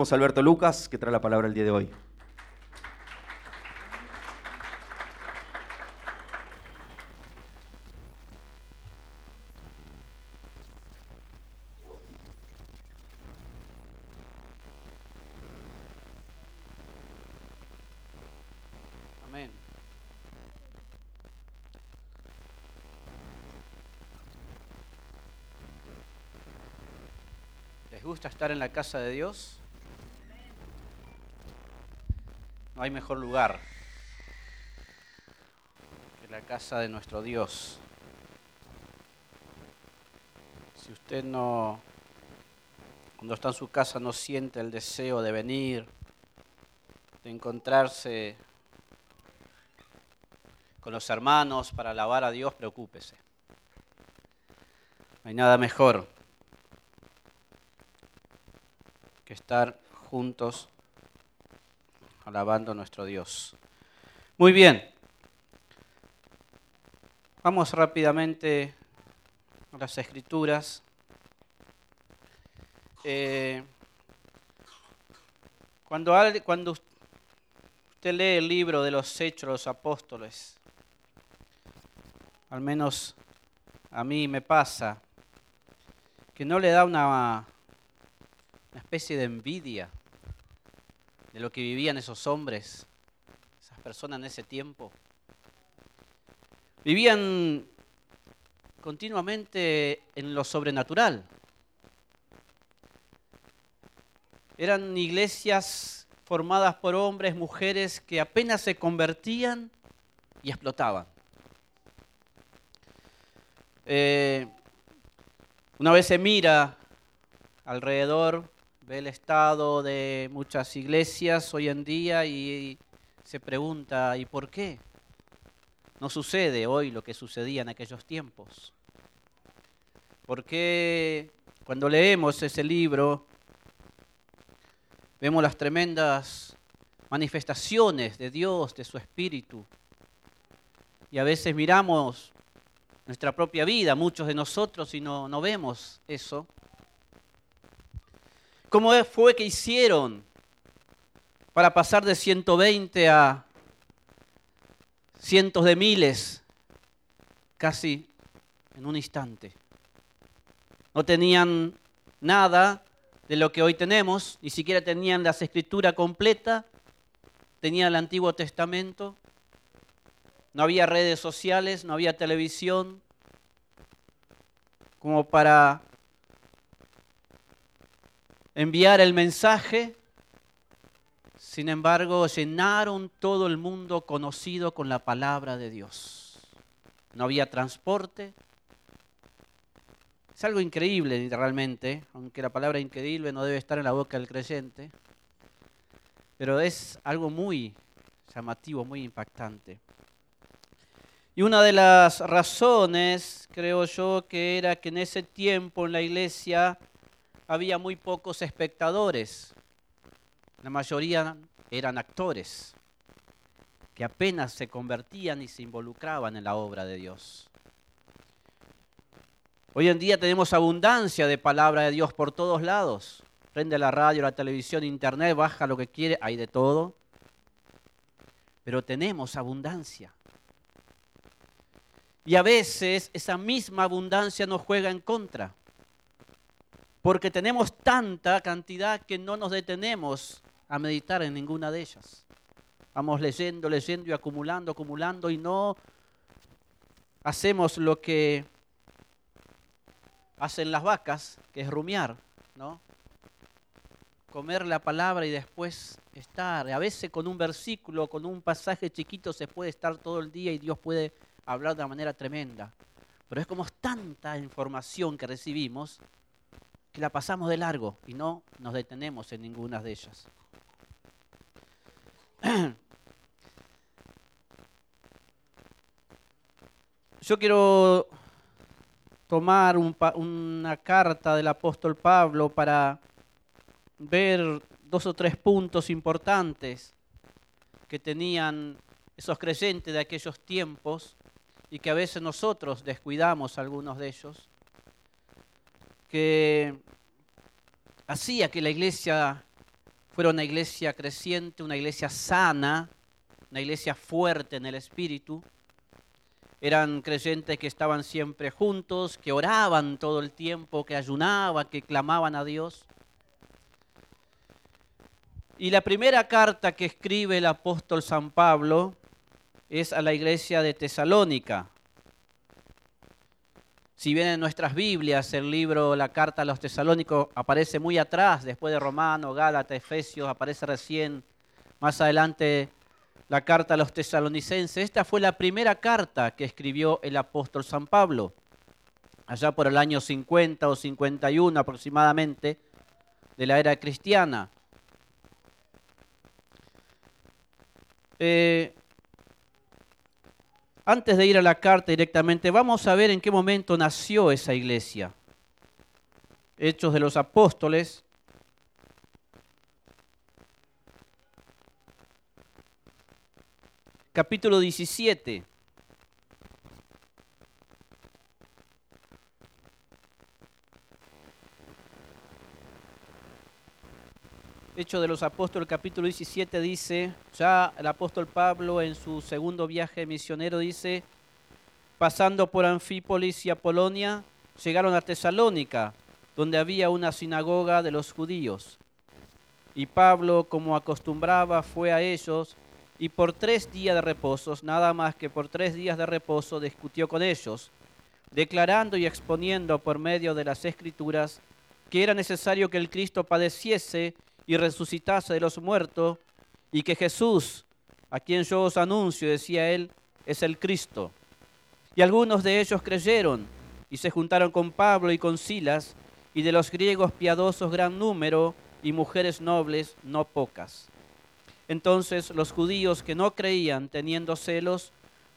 Alberto Lucas, que trae la palabra el día de hoy. Amén. ¿Les gusta estar en la casa de Dios? No hay mejor lugar que la casa de nuestro Dios. Si usted no, cuando está en su casa, no siente el deseo de venir, de encontrarse con los hermanos para alabar a Dios, preocúpese. No hay nada mejor que estar juntos alabando a nuestro Dios. Muy bien. Vamos rápidamente a las escrituras. Eh, cuando, cuando usted lee el libro de los Hechos de los Apóstoles, al menos a mí me pasa, que no le da una especie de envidia de lo que vivían esos hombres, esas personas en ese tiempo. Vivían continuamente en lo sobrenatural. Eran iglesias formadas por hombres, mujeres que apenas se convertían y explotaban. Eh, una vez se mira alrededor, ve el estado de muchas iglesias hoy en día y se pregunta, ¿y por qué? No sucede hoy lo que sucedía en aquellos tiempos. ¿Por qué cuando leemos ese libro vemos las tremendas manifestaciones de Dios, de su Espíritu? Y a veces miramos nuestra propia vida, muchos de nosotros, y no, no vemos eso. ¿Cómo fue que hicieron para pasar de 120 a cientos de miles casi en un instante? No tenían nada de lo que hoy tenemos, ni siquiera tenían la escritura completa, tenían el Antiguo Testamento, no había redes sociales, no había televisión, como para enviar el mensaje. Sin embargo, llenaron todo el mundo conocido con la palabra de Dios. No había transporte. Es algo increíble realmente, aunque la palabra increíble no debe estar en la boca del creyente. Pero es algo muy llamativo, muy impactante. Y una de las razones, creo yo, que era que en ese tiempo en la iglesia había muy pocos espectadores. La mayoría eran actores que apenas se convertían y se involucraban en la obra de Dios. Hoy en día tenemos abundancia de palabra de Dios por todos lados. Prende la radio, la televisión, internet, baja lo que quiere, hay de todo. Pero tenemos abundancia. Y a veces esa misma abundancia nos juega en contra. Porque tenemos tanta cantidad que no nos detenemos a meditar en ninguna de ellas. Vamos leyendo, leyendo y acumulando, acumulando y no hacemos lo que hacen las vacas, que es rumiar, ¿no? Comer la palabra y después estar. A veces con un versículo, con un pasaje chiquito se puede estar todo el día y Dios puede hablar de una manera tremenda. Pero es como tanta información que recibimos que la pasamos de largo y no nos detenemos en ninguna de ellas. Yo quiero tomar una carta del apóstol Pablo para ver dos o tres puntos importantes que tenían esos creyentes de aquellos tiempos y que a veces nosotros descuidamos algunos de ellos, que hacía que la iglesia fuera una iglesia creciente, una iglesia sana, una iglesia fuerte en el espíritu. Eran creyentes que estaban siempre juntos, que oraban todo el tiempo, que ayunaban, que clamaban a Dios. Y la primera carta que escribe el apóstol San Pablo es a la iglesia de Tesalónica. Si bien en nuestras Biblias el libro, la carta a los tesalónicos aparece muy atrás, después de Romano, Gálatas, Efesios, aparece recién más adelante la carta a los tesalonicenses. Esta fue la primera carta que escribió el apóstol San Pablo, allá por el año 50 o 51 aproximadamente de la era cristiana. Eh, antes de ir a la carta directamente, vamos a ver en qué momento nació esa iglesia. Hechos de los Apóstoles, capítulo 17. Hecho de los Apóstoles, capítulo 17 dice, ya el apóstol Pablo en su segundo viaje misionero dice, pasando por Anfípolis y Apolonia, llegaron a Tesalónica, donde había una sinagoga de los judíos. Y Pablo, como acostumbraba, fue a ellos y por tres días de reposos, nada más que por tres días de reposo, discutió con ellos, declarando y exponiendo por medio de las escrituras que era necesario que el Cristo padeciese y resucitase de los muertos, y que Jesús, a quien yo os anuncio, decía él, es el Cristo. Y algunos de ellos creyeron y se juntaron con Pablo y con Silas, y de los griegos piadosos gran número, y mujeres nobles no pocas. Entonces los judíos que no creían, teniendo celos,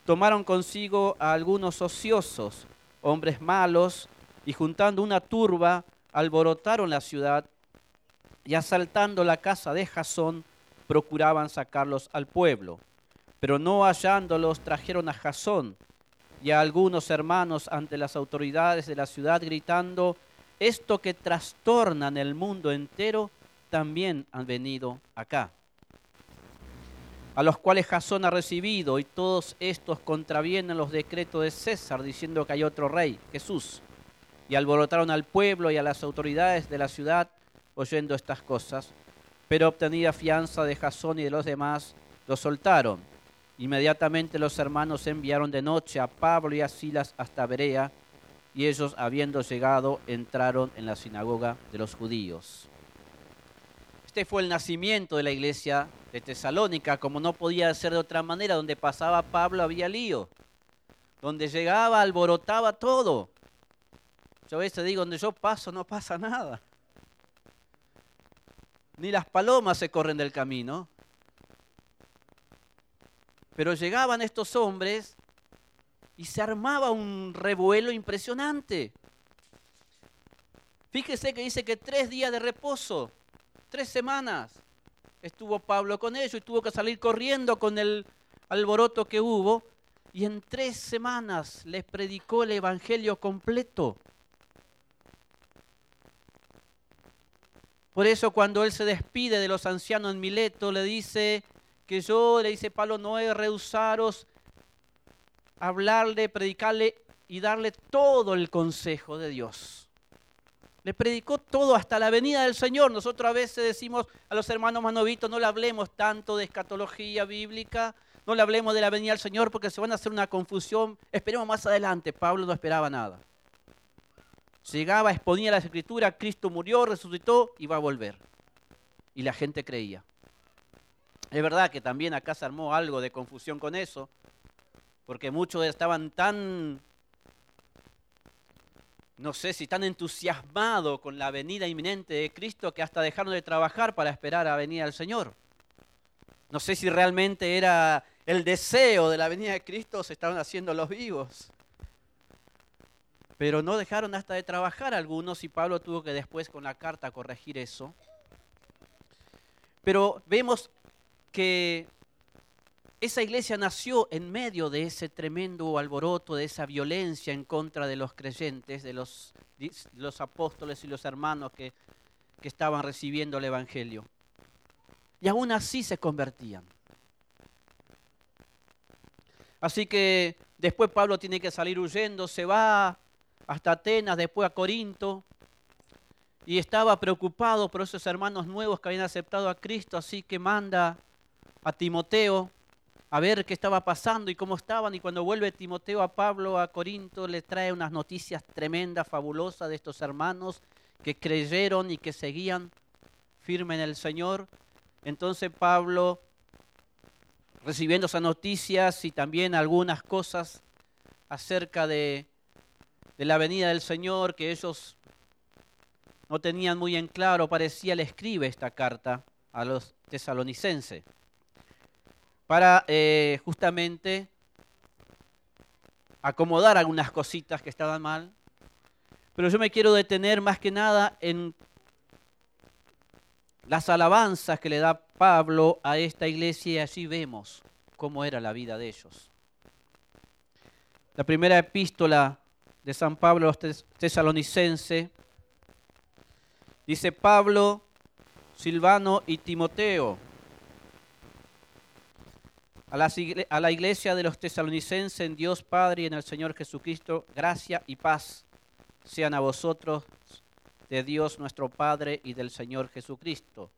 tomaron consigo a algunos ociosos, hombres malos, y juntando una turba, alborotaron la ciudad y asaltando la casa de Jasón, procuraban sacarlos al pueblo. Pero no hallándolos, trajeron a Jasón y a algunos hermanos ante las autoridades de la ciudad, gritando, esto que trastornan el mundo entero, también han venido acá a los cuales Jasón ha recibido, y todos estos contravienen los decretos de César, diciendo que hay otro rey, Jesús. Y alborotaron al pueblo y a las autoridades de la ciudad oyendo estas cosas. Pero obtenida fianza de Jasón y de los demás, los soltaron. Inmediatamente los hermanos enviaron de noche a Pablo y a Silas hasta Berea, y ellos, habiendo llegado, entraron en la sinagoga de los judíos. Este fue el nacimiento de la iglesia de Tesalónica, como no podía ser de otra manera, donde pasaba Pablo había lío, donde llegaba alborotaba todo. Yo a veces digo, donde yo paso no pasa nada. Ni las palomas se corren del camino. Pero llegaban estos hombres y se armaba un revuelo impresionante. Fíjese que dice que tres días de reposo Tres semanas estuvo Pablo con ellos y tuvo que salir corriendo con el alboroto que hubo. Y en tres semanas les predicó el Evangelio completo. Por eso cuando él se despide de los ancianos en Mileto, le dice que yo, le dice Pablo, no he rehusaros hablarle, predicarle y darle todo el consejo de Dios. Le predicó todo hasta la venida del Señor. Nosotros a veces decimos a los hermanos manovitos, no le hablemos tanto de escatología bíblica, no le hablemos de la venida del Señor porque se van a hacer una confusión. Esperemos más adelante. Pablo no esperaba nada. Llegaba, exponía las escrituras, Cristo murió, resucitó y va a volver. Y la gente creía. Es verdad que también acá se armó algo de confusión con eso, porque muchos estaban tan no sé si tan entusiasmado con la venida inminente de Cristo que hasta dejaron de trabajar para esperar a venir al Señor. No sé si realmente era el deseo de la venida de Cristo se estaban haciendo los vivos. Pero no dejaron hasta de trabajar algunos y Pablo tuvo que después con la carta corregir eso. Pero vemos que esa iglesia nació en medio de ese tremendo alboroto, de esa violencia en contra de los creyentes, de los, los apóstoles y los hermanos que, que estaban recibiendo el Evangelio. y aún así se convertían. Así que después Pablo tiene que salir huyendo, se va hasta Atenas, después a Corinto, y estaba preocupado por esos hermanos nuevos que habían aceptado a Cristo, así que manda a Timoteo a ver qué estaba pasando y cómo estaban. Y cuando vuelve Timoteo a Pablo a Corinto, le trae unas noticias tremendas, fabulosas de estos hermanos que creyeron y que seguían firme en el Señor. Entonces Pablo, recibiendo esas noticias y también algunas cosas acerca de, de la venida del Señor que ellos no tenían muy en claro, parecía le escribe esta carta a los tesalonicenses para eh, justamente acomodar algunas cositas que estaban mal. Pero yo me quiero detener más que nada en las alabanzas que le da Pablo a esta iglesia y allí vemos cómo era la vida de ellos. La primera epístola de San Pablo a los tesalonicenses dice Pablo, Silvano y Timoteo a la, iglesia de los tesalonicenses en Dios Padre y en el Señor Jesucristo, gracia y paz sean a vosotros de Dios nuestro Padre y del Señor Jesucristo.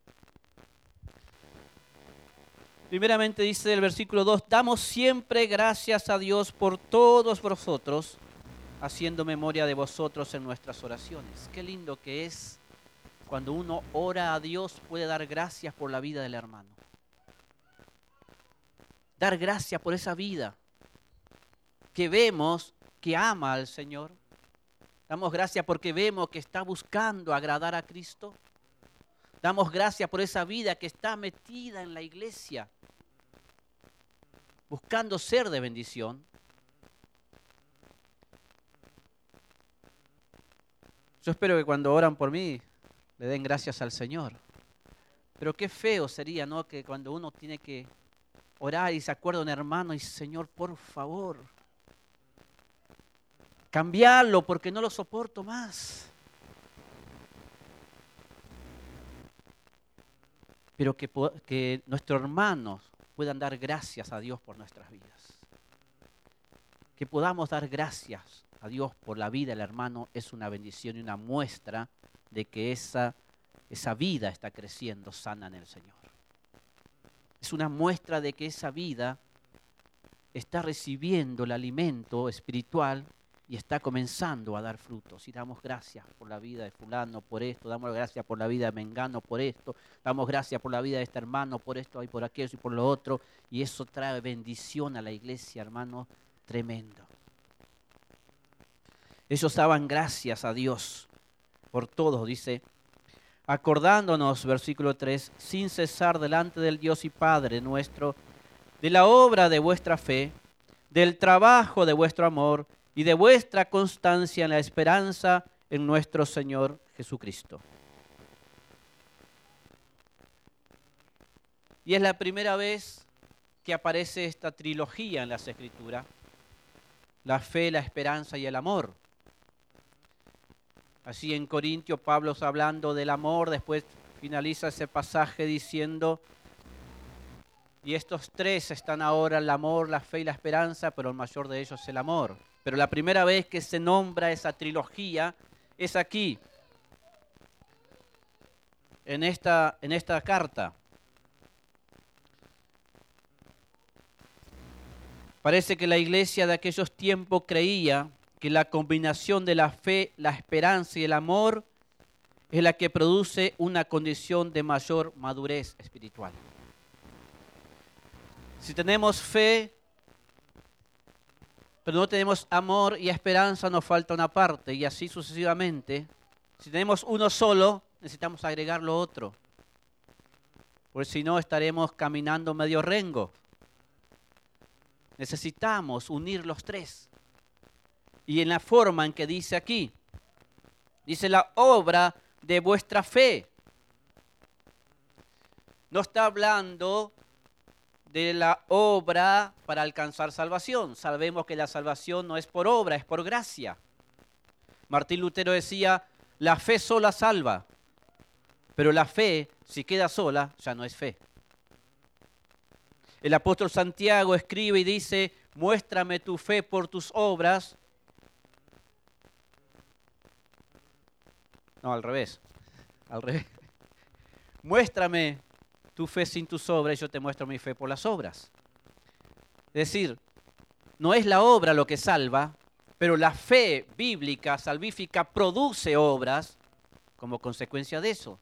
Primeramente dice el versículo 2, damos siempre gracias a Dios por todos vosotros, haciendo memoria de vosotros en nuestras oraciones. Qué lindo que es cuando uno ora a Dios, puede dar gracias por la vida del hermano dar gracias por esa vida que vemos que ama al Señor. Damos gracias porque vemos que está buscando agradar a Cristo. Damos gracias por esa vida que está metida en la iglesia, buscando ser de bendición. Yo espero que cuando oran por mí le den gracias al Señor. Pero qué feo sería, ¿no? Que cuando uno tiene que orar y se acuerda un hermano y Señor, por favor, cambiarlo porque no lo soporto más. Pero que, que nuestros hermanos puedan dar gracias a Dios por nuestras vidas. Que podamos dar gracias a Dios por la vida del hermano es una bendición y una muestra de que esa, esa vida está creciendo sana en el Señor es una muestra de que esa vida está recibiendo el alimento espiritual y está comenzando a dar frutos. Y damos gracias por la vida de fulano, por esto, damos gracias por la vida de Mengano, por esto, damos gracias por la vida de este hermano, por esto y por aquello y por lo otro. Y eso trae bendición a la iglesia, hermano, tremendo. Ellos daban gracias a Dios por todo, dice acordándonos, versículo 3, sin cesar delante del Dios y Padre nuestro, de la obra de vuestra fe, del trabajo de vuestro amor y de vuestra constancia en la esperanza en nuestro Señor Jesucristo. Y es la primera vez que aparece esta trilogía en las Escrituras, la fe, la esperanza y el amor. Así en Corintio Pablo está hablando del amor, después finaliza ese pasaje diciendo, y estos tres están ahora el amor, la fe y la esperanza, pero el mayor de ellos es el amor. Pero la primera vez que se nombra esa trilogía es aquí, en esta, en esta carta. Parece que la iglesia de aquellos tiempos creía que la combinación de la fe, la esperanza y el amor es la que produce una condición de mayor madurez espiritual. Si tenemos fe, pero no tenemos amor y esperanza, nos falta una parte y así sucesivamente. Si tenemos uno solo, necesitamos agregar lo otro. Porque si no, estaremos caminando medio rengo. Necesitamos unir los tres y en la forma en que dice aquí. Dice la obra de vuestra fe. No está hablando de la obra para alcanzar salvación. Sabemos que la salvación no es por obra, es por gracia. Martín Lutero decía, la fe sola salva, pero la fe, si queda sola, ya no es fe. el apóstol Santiago escribe y dice, muéstrame tu fe por tus obras. No, al revés, al revés. Muéstrame tu fe sin tus obras y yo te muestro mi fe por las obras. Es decir, no es la obra lo que salva, pero la fe bíblica, salvífica, produce obras como consecuencia de eso.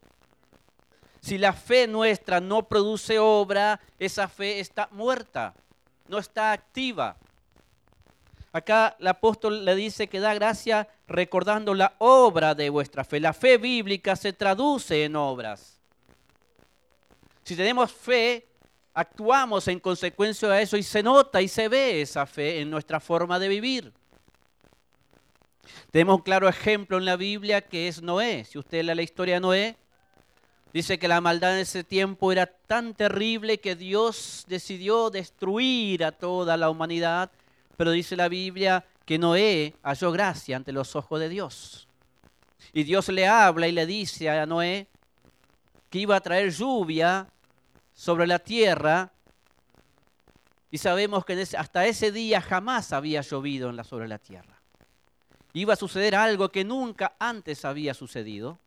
Si la fe nuestra no produce obra, esa fe está muerta, no está activa. Acá el apóstol le dice que da gracia recordando la obra de vuestra fe. La fe bíblica se traduce en obras. Si tenemos fe, actuamos en consecuencia de eso y se nota y se ve esa fe en nuestra forma de vivir. Tenemos un claro ejemplo en la Biblia que es Noé. Si usted lee la historia de Noé, dice que la maldad en ese tiempo era tan terrible que Dios decidió destruir a toda la humanidad, pero dice la Biblia que Noé halló gracia ante los ojos de Dios. Y Dios le habla y le dice a Noé que iba a traer lluvia sobre la tierra. Y sabemos que hasta ese día jamás había llovido sobre la tierra iba a suceder algo que nunca antes había sucedido.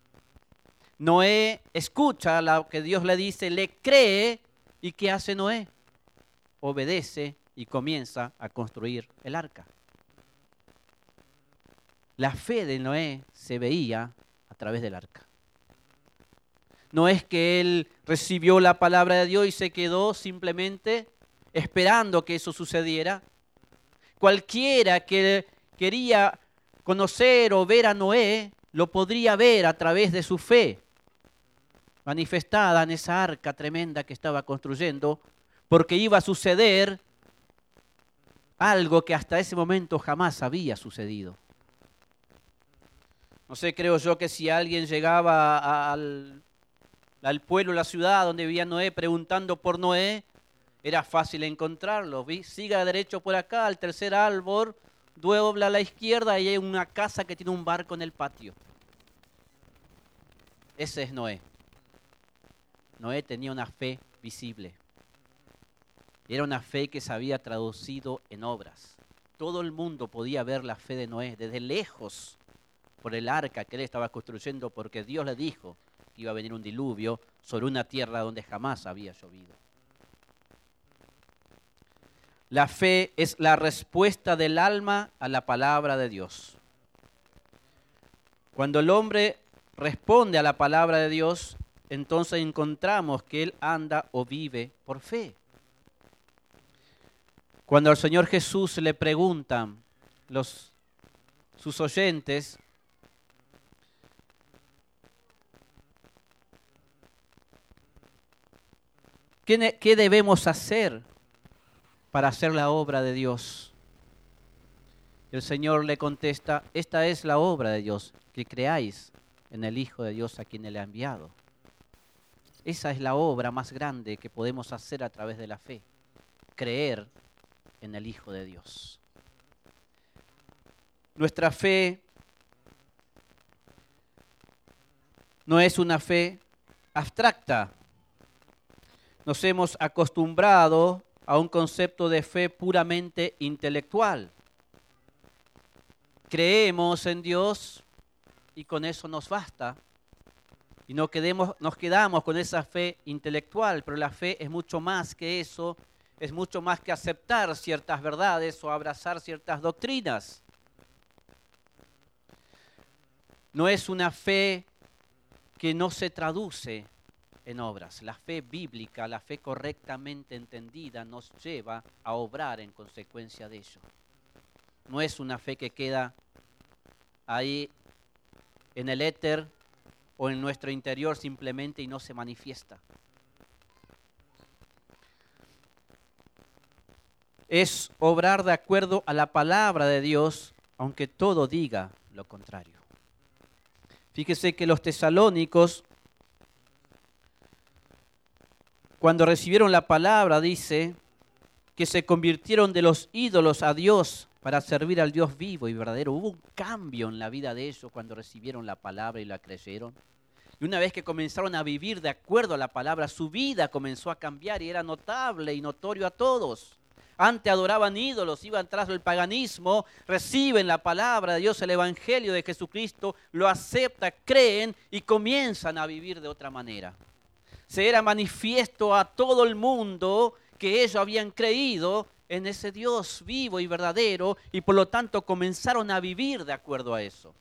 Noé escucha lo que Dios le dice, le cree y ¿qué hace Noé? Obedece y comienza a construir el arca. La fe de Noé se veía a través del arca. No es que él recibió la palabra de Dios y se quedó simplemente esperando que eso sucediera. Cualquiera que quería conocer o ver a Noé, lo podría ver a través de su fe, manifestada en esa arca tremenda que estaba construyendo, porque iba a suceder algo que hasta ese momento jamás había sucedido. No sé, creo yo que si alguien llegaba al, al pueblo, la ciudad donde vivía Noé, preguntando por Noé, era fácil encontrarlo. Siga derecho por acá, al tercer árbol, dobla a la izquierda y hay una casa que tiene un barco en el patio. Ese es Noé. Noé tenía una fe visible. Era una fe que se había traducido en obras. Todo el mundo podía ver la fe de Noé desde lejos por el arca que él estaba construyendo porque Dios le dijo que iba a venir un diluvio sobre una tierra donde jamás había llovido. La fe es la respuesta del alma a la palabra de Dios. Cuando el hombre responde a la palabra de Dios, entonces encontramos que él anda o vive por fe. Cuando al Señor Jesús le preguntan los, sus oyentes, ¿qué, ¿qué debemos hacer para hacer la obra de Dios. El Señor le contesta, esta es la obra de Dios, que creáis en el Hijo de Dios a quien Él ha enviado. Esa es la obra más grande que podemos hacer a través de la fe, creer en el Hijo de Dios. Nuestra fe no es una fe abstracta. Nos hemos acostumbrado a un concepto de fe puramente intelectual. Creemos en Dios y con eso nos basta. Y no quedemos, nos quedamos con esa fe intelectual, pero la fe es mucho más que eso, es mucho más que aceptar ciertas verdades o abrazar ciertas doctrinas. No es una fe que no se traduce en obras. La fe bíblica, la fe correctamente entendida, nos lleva a obrar en consecuencia de ello. No es una fe que queda ahí en el éter o en nuestro interior simplemente y no se manifiesta. Es obrar de acuerdo a la palabra de Dios, aunque todo diga lo contrario. Fíjese que los tesalónicos cuando recibieron la palabra, dice, que se convirtieron de los ídolos a Dios para servir al Dios vivo y verdadero. Hubo un cambio en la vida de ellos cuando recibieron la palabra y la creyeron. Y una vez que comenzaron a vivir de acuerdo a la palabra, su vida comenzó a cambiar y era notable y notorio a todos. Antes adoraban ídolos, iban tras el paganismo, reciben la palabra de Dios, el Evangelio de Jesucristo, lo aceptan, creen y comienzan a vivir de otra manera. Se era manifiesto a todo el mundo que ellos habían creído en ese Dios vivo y verdadero y por lo tanto comenzaron a vivir de acuerdo a eso.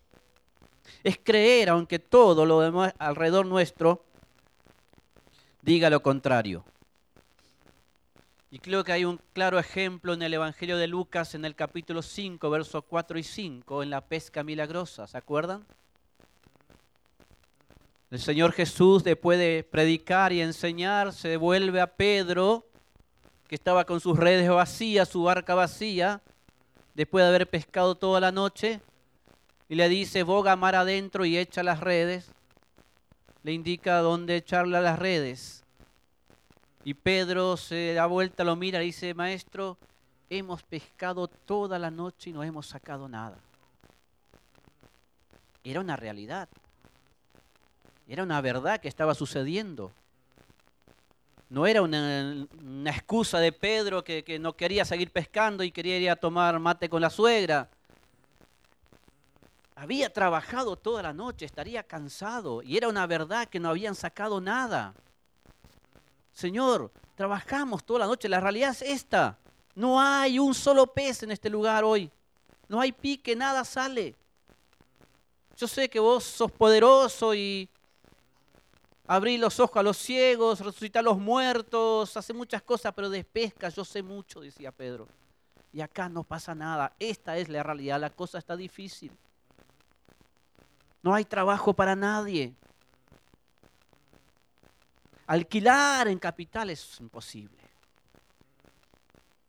Es creer aunque todo lo demás alrededor nuestro diga lo contrario. Y creo que hay un claro ejemplo en el Evangelio de Lucas en el capítulo 5, versos 4 y 5, en la pesca milagrosa, ¿se acuerdan? El Señor Jesús, después de predicar y enseñar, se devuelve a Pedro, que estaba con sus redes vacías, su barca vacía, después de haber pescado toda la noche, y le dice, boga mar adentro y echa las redes. Le indica dónde echarle las redes. Y Pedro se da vuelta, lo mira y dice, maestro, hemos pescado toda la noche y no hemos sacado nada. Era una realidad. Era una verdad que estaba sucediendo. No era una, excusa de Pedro que, que, no quería seguir pescando y quería ir a tomar mate con la suegra. Había trabajado toda la noche, estaría cansado y era una verdad que no habían sacado nada. Señor, trabajamos toda la noche, la realidad es esta. No hay un solo pez en este lugar hoy. No hay pique, nada sale. Yo sé que vos sos poderoso y abrís los ojos a los ciegos, resucitar a los muertos, hace muchas cosas, pero de pesca yo sé mucho, decía Pedro. Y acá no pasa nada. Esta es la realidad, la cosa está difícil. No hay trabajo para nadie. Alquilar en capital es imposible.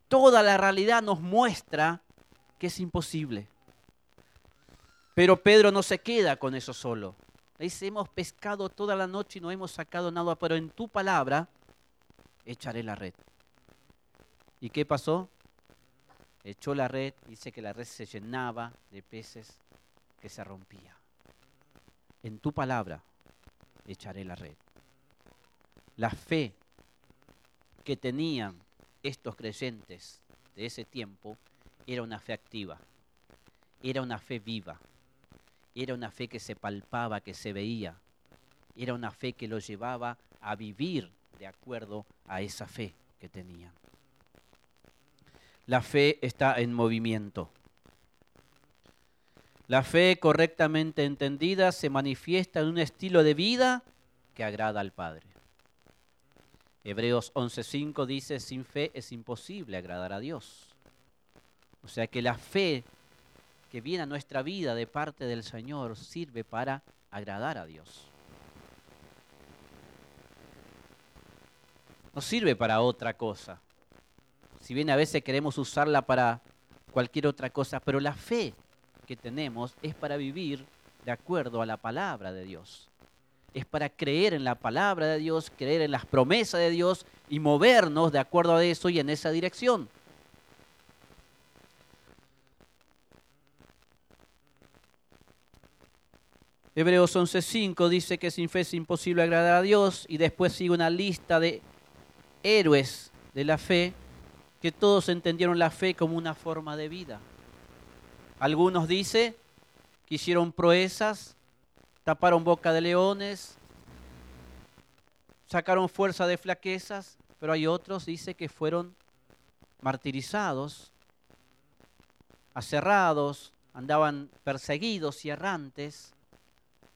Toda la realidad nos muestra que es imposible. Pero Pedro no se queda con eso solo. dice, hemos pescado toda la noche y no hemos sacado nada, pero en tu palabra echaré la red. ¿Y qué pasó? Echó la red, dice que la red se llenaba de peces que se rompía. En tu palabra echaré la red la fe que tenían estos creyentes de ese tiempo era una fe activa, era una fe viva, era una fe que se palpaba, que se veía, era una fe que los llevaba a vivir de acuerdo a esa fe que tenían. La fe está en movimiento. La fe correctamente entendida se manifiesta en un estilo de vida que agrada al Padre. Hebreos 11:5 dice, sin fe es imposible agradar a Dios. O sea que la fe que viene a nuestra vida de parte del Señor sirve para agradar a Dios. No sirve para otra cosa. Si bien a veces queremos usarla para cualquier otra cosa, pero la fe que tenemos es para vivir de acuerdo a la palabra de Dios es para creer en la palabra de Dios, creer en las promesas de Dios y movernos de acuerdo a eso y en esa dirección. Hebreos 11:5 dice que sin fe es imposible agradar a Dios y después sigue una lista de héroes de la fe que todos entendieron la fe como una forma de vida. Algunos dice que hicieron proezas taparon boca de leones, sacaron fuerza de flaquezas, pero hay otros, dice, que fueron martirizados, aserrados, andaban perseguidos y errantes,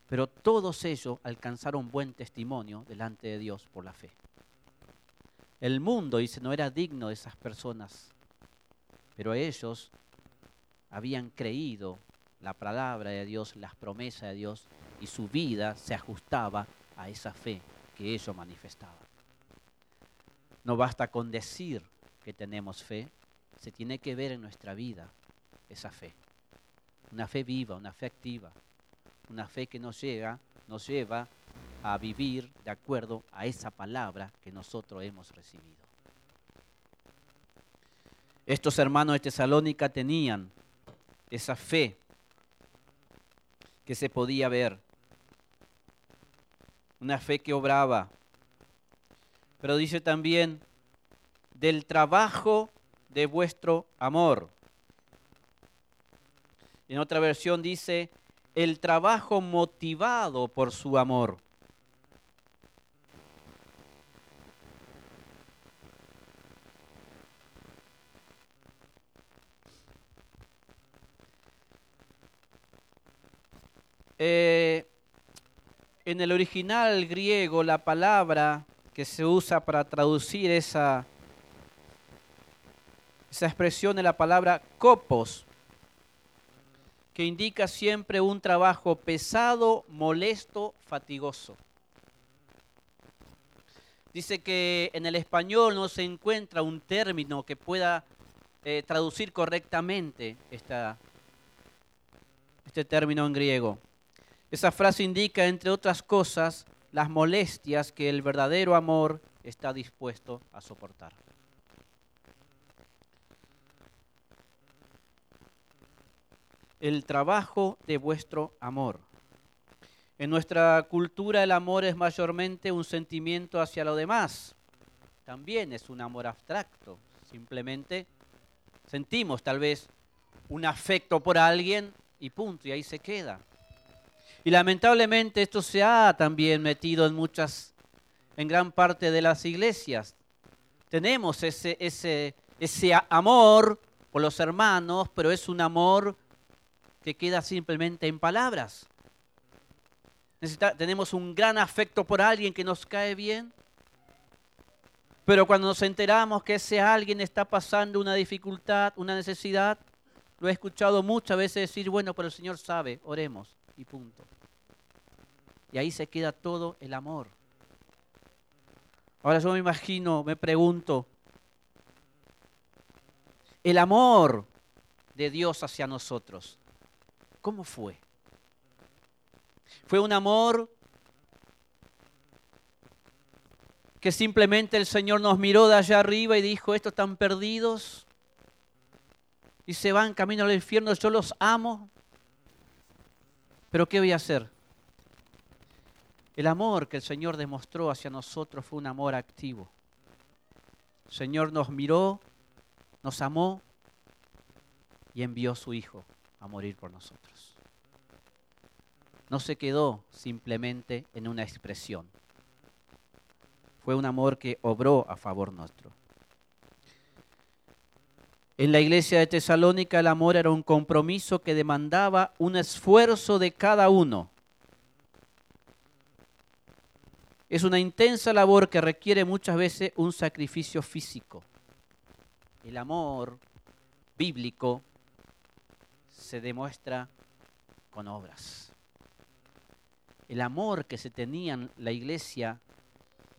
pero todos ellos alcanzaron buen testimonio delante de Dios por la fe. El mundo, dice, no era digno de esas personas, pero ellos habían creído la palabra de Dios, las promesas de Dios, y su vida se ajustaba a esa fe que ellos manifestaban. No basta con decir que tenemos fe, se tiene que ver en nuestra vida esa fe. Una fe viva, una fe activa, una fe que nos nos lleva a vivir de acuerdo a esa palabra que nosotros hemos recibido. Estos hermanos de Tesalónica tenían esa fe que se podía ver una fe que obraba. Pero dice también, del trabajo de vuestro amor. En otra versión dice, el trabajo motivado por su amor. Eh, en el original griego la palabra que se usa para traducir esa, esa expresión es la palabra copos, que indica siempre un trabajo pesado, molesto, fatigoso. Dice que en el español no se encuentra un término que pueda eh, traducir correctamente este término en griego. Esa frase indica, entre otras cosas, las molestias que el verdadero amor está dispuesto a soportar. El trabajo de vuestro amor. En nuestra cultura el amor es mayormente un sentimiento hacia lo demás. También es un amor abstracto. Simplemente sentimos tal vez un afecto por alguien y punto, y ahí se queda. Y lamentablemente esto se ha también metido en muchas, en gran parte de las iglesias. Tenemos ese, ese, ese amor por los hermanos, pero es un amor que queda simplemente en palabras. tenemos un gran afecto por alguien que nos cae bien, pero cuando nos enteramos que ese alguien está pasando una dificultad, una necesidad, lo he escuchado muchas veces decir, bueno, pero el Señor sabe, oremos y punto. Y ahí se queda todo el amor. Ahora yo me imagino, me pregunto, el amor de Dios hacia nosotros, ¿cómo fue? ¿Fue un amor que simplemente el Señor nos miró de allá arriba y dijo, estos están perdidos y se van camino al infierno, yo los amo, pero ¿qué voy a hacer? El amor que el Señor demostró hacia nosotros fue un amor activo. El Señor nos miró, nos amó y envió a su Hijo a morir por nosotros. No se quedó simplemente en una expresión. Fue un amor que obró a favor nuestro. En la iglesia de Tesalónica el amor era un compromiso que demandaba un esfuerzo de cada uno Es una intensa labor que requiere muchas veces un sacrificio físico. El amor bíblico se demuestra con obras. El amor que se tenía en la iglesia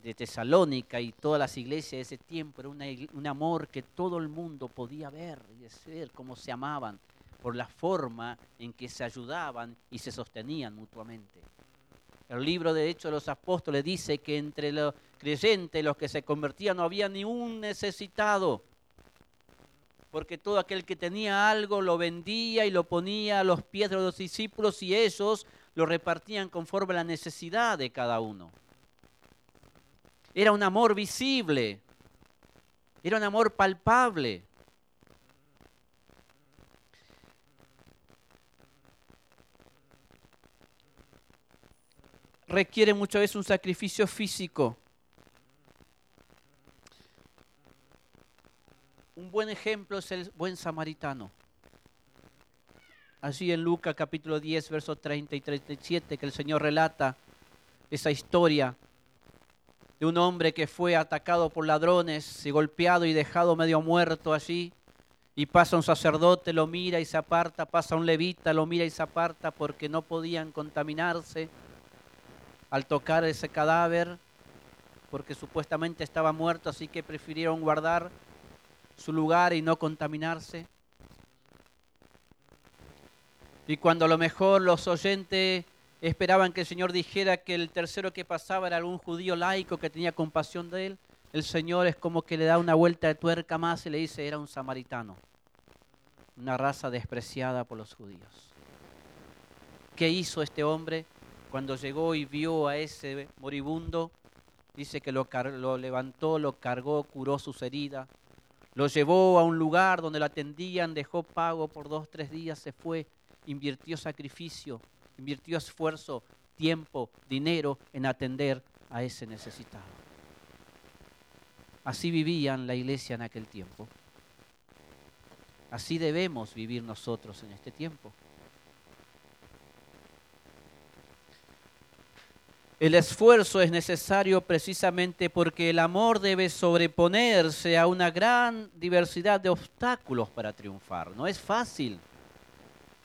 de Tesalónica y todas las iglesias de ese tiempo era un amor que todo el mundo podía ver y ver cómo se amaban por la forma en que se ayudaban y se sostenían mutuamente. El libro de Hechos de los Apóstoles dice que entre los creyentes, los que se convertían, no había ni un necesitado. Porque todo aquel que tenía algo lo vendía y lo ponía a los pies de los discípulos y ellos lo repartían conforme a la necesidad de cada uno. Era un amor visible, era un amor palpable. requiere muchas veces un sacrificio físico. Un buen ejemplo es el buen samaritano. Allí en Lucas capítulo 10, versos 30 y 37, que el Señor relata esa historia de un hombre que fue atacado por ladrones y golpeado y dejado medio muerto allí. Y pasa un sacerdote, lo mira y se aparta, pasa un levita, lo mira y se aparta porque no podían contaminarse al tocar ese cadáver, porque supuestamente estaba muerto, así que prefirieron guardar su lugar y no contaminarse. Y cuando a lo mejor los oyentes esperaban que el Señor dijera que el tercero que pasaba era algún judío laico que tenía compasión de él, el Señor es como que le da una vuelta de tuerca más y le dice, era un samaritano, una raza despreciada por los judíos. ¿Qué hizo este hombre? cuando llegó y vio a ese moribundo, dice que lo, lo levantó, lo cargó, curó sus heridas, lo llevó a un lugar donde lo atendían, dejó pago por dos, tres días, se fue, invirtió sacrificio, invirtió esfuerzo, tiempo, dinero en atender a ese necesitado. Así vivían la iglesia en aquel tiempo. Así debemos vivir nosotros en este tiempo. El esfuerzo es necesario precisamente porque el amor debe sobreponerse a una gran diversidad de obstáculos para triunfar. No es fácil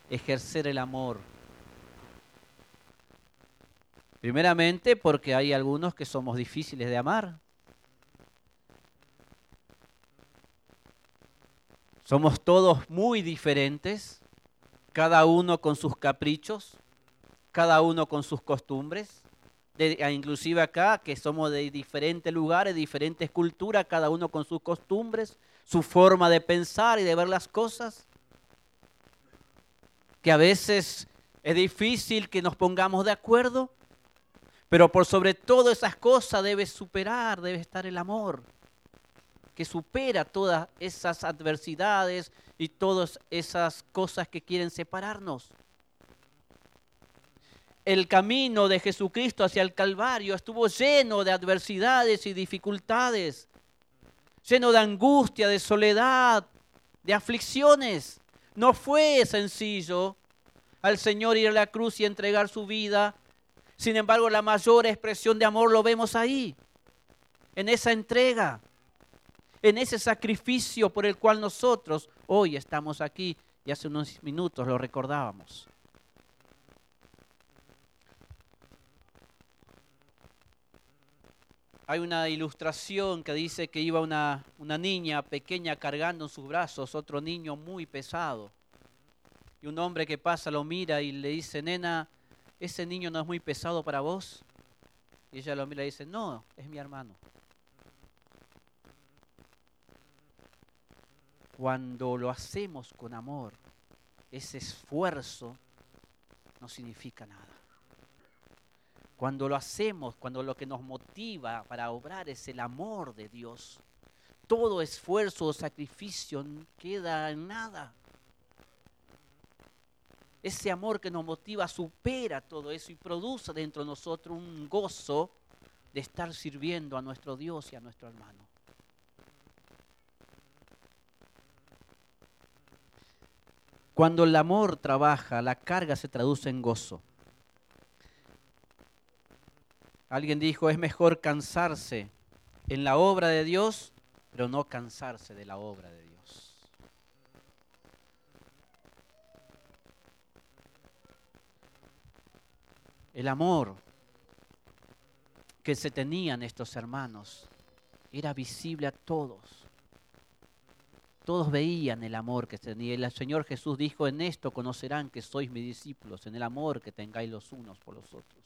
ejercer el amor. Primeramente porque hay algunos que somos difíciles de amar. Somos todos muy diferentes, cada uno con sus caprichos, cada uno con sus costumbres inclusive acá, que somos de diferentes lugares, diferentes culturas, cada uno con sus costumbres, su forma de pensar y de ver las cosas, que a veces es difícil que nos pongamos de acuerdo, pero por sobre todo esas cosas debe superar, debe estar el amor, que supera todas esas adversidades y todas esas cosas que quieren separarnos el camino de Jesucristo hacia el Calvario estuvo lleno de adversidades y dificultades, lleno de angustia, de soledad, de aflicciones. No fue sencillo al Señor ir a la cruz y entregar su vida. Sin embargo, la mayor expresión de amor lo vemos ahí, en esa entrega, en ese sacrificio por el cual nosotros hoy estamos aquí y hace unos minutos lo recordábamos. hay una ilustración que dice que iba una, una, niña pequeña cargando en sus brazos otro niño muy pesado. Y un hombre que pasa lo mira y le dice, nena, ¿ese niño no es muy pesado para vos? Y ella lo mira y dice, no, es mi hermano. Cuando lo hacemos con amor, ese esfuerzo no significa nada. Cuando lo hacemos, cuando lo que nos motiva para obrar es el amor de Dios, todo esfuerzo o sacrificio queda en nada. Ese amor que nos motiva supera todo eso y produce dentro de nosotros un gozo de estar sirviendo a nuestro Dios y a nuestro hermano. Cuando el amor trabaja, la carga se traduce en gozo. Alguien dijo, es mejor cansarse en la obra de Dios, pero no cansarse de la obra de Dios. El amor que se tenían estos hermanos era visible a todos. Todos veían el amor que tenía. El Señor Jesús dijo, en esto conocerán que sois mis discípulos, en el amor que tengáis los unos por los otros.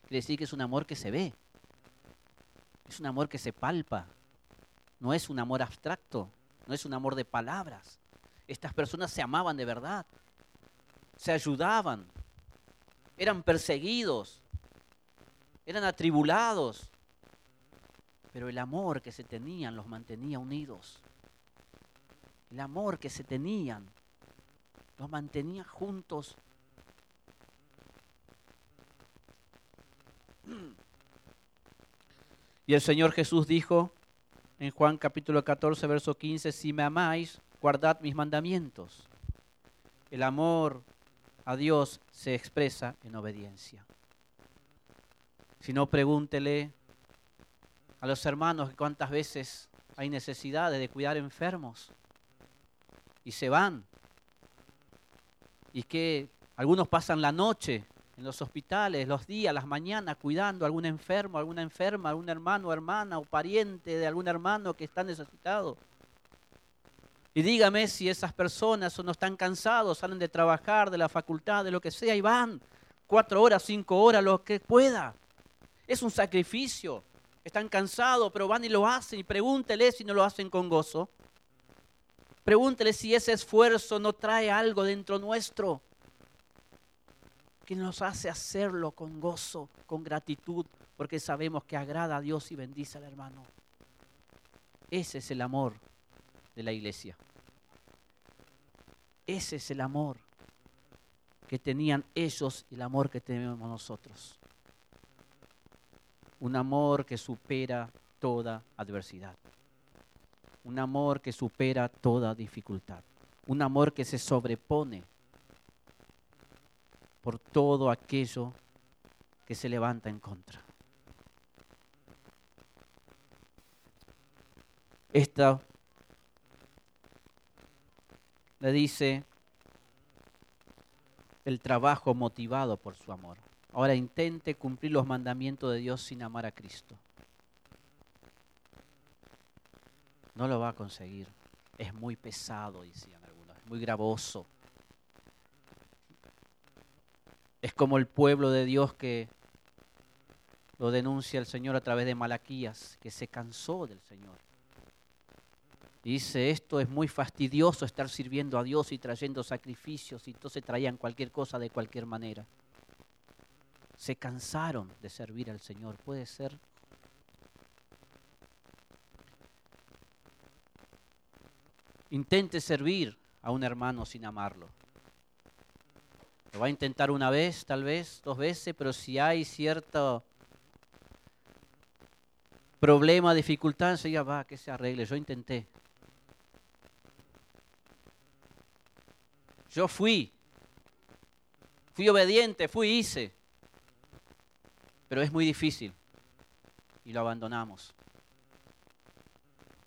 Quiere decir que es un amor que se ve. Es un amor que se palpa. No es un amor abstracto. No es un amor de palabras. Estas personas se amaban de verdad. Se ayudaban. Eran perseguidos. Eran atribulados. Pero el amor que se tenían los mantenía unidos. El amor que se tenían los mantenía juntos Y el Señor Jesús dijo en Juan capítulo 14, verso 15, si me amáis, guardad mis mandamientos. El amor a Dios se expresa en obediencia. Si no, pregúntele a los hermanos cuántas veces hay necesidades de cuidar enfermos y se van. Y que algunos pasan la noche en los hospitales, los días, las mañanas, cuidando a algún enfermo, alguna enferma, algún hermano, hermana o pariente de algún hermano que está necesitado. Y dígame si esas personas no están cansados, salen de trabajar, de la facultad, de lo que sea, y van cuatro horas, cinco horas, lo que pueda. Es un sacrificio. Están cansados, pero van y lo hacen. Y pregúntele si no lo hacen con gozo. Pregúntele si ese esfuerzo no trae algo dentro nuestro. que nos hace hacerlo con gozo, con gratitud, porque sabemos que agrada a Dios y bendice al hermano. Ese es el amor de la iglesia. Ese es el amor que tenían ellos y el amor que tenemos nosotros. Un amor que supera toda adversidad. Un amor que supera toda dificultad. Un amor que se sobrepone por todo aquello que se levanta en contra. Esta le dice el trabajo motivado por su amor. Ahora intente cumplir los mandamientos de Dios sin amar a Cristo. No lo va a conseguir. Es muy pesado, decían algunos, muy gravoso. Es como el pueblo de Dios que lo denuncia el Señor a través de Malaquías, que se cansó del Señor. Dice, esto es muy fastidioso estar sirviendo a Dios y trayendo sacrificios y entonces traían cualquier cosa de cualquier manera. Se cansaron de servir al Señor, puede ser. Intente servir a un hermano sin amarlo. Lo va a intentar una vez, tal vez, dos veces, pero si hay cierto problema, dificultad, enseguida va, que se arregle. Yo intenté, Yo fui. Fui obediente, fui, hice. Pero es muy difícil. Y lo abandonamos.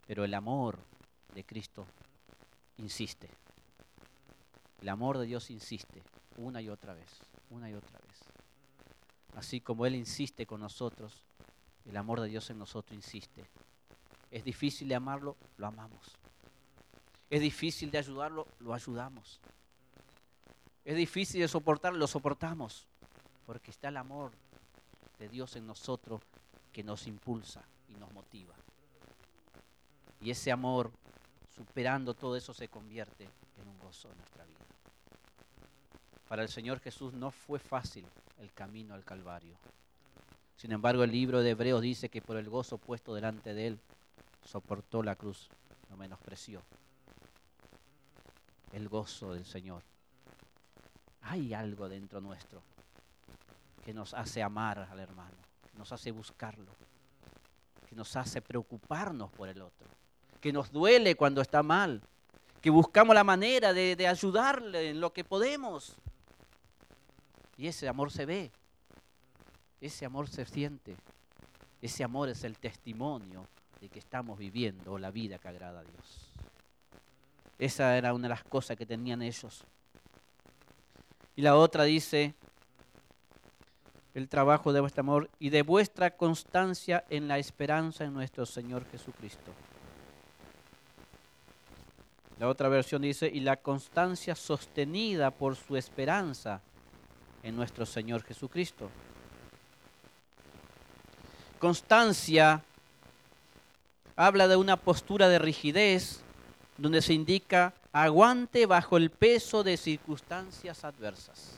Pero el amor de Cristo insiste. El amor de Dios insiste una y otra vez, una y otra vez. Así como Él insiste con nosotros, el amor de Dios en nosotros insiste. Es difícil de amarlo, lo amamos. Es difícil de ayudarlo, lo ayudamos es difícil de soportar, lo soportamos, porque está el amor de Dios en nosotros que nos impulsa y nos motiva. Y ese amor, superando todo eso, se convierte en un gozo en nuestra vida. Para el Señor Jesús no fue fácil el camino al Calvario. Sin embargo, el libro de Hebreos dice que por el gozo puesto delante de él, soportó la cruz, lo menospreció. El gozo del Señor hay algo dentro nuestro que nos hace amar al hermano, que nos hace buscarlo, que nos hace preocuparnos por el otro, que nos duele cuando está mal, que buscamos la manera de, de ayudarle en lo que podemos. Y ese amor se ve, ese amor se siente, ese amor es el testimonio de que estamos viviendo la vida que agrada a Dios. Esa era una de las cosas que tenían ellos. Y la otra dice, el trabajo de vuestro amor y de vuestra constancia en la esperanza en nuestro Señor Jesucristo. La otra versión dice, y la constancia sostenida por su esperanza en nuestro Señor Jesucristo. Constancia habla de una postura de rigidez donde se indica aguante bajo el peso de circunstancias adversas.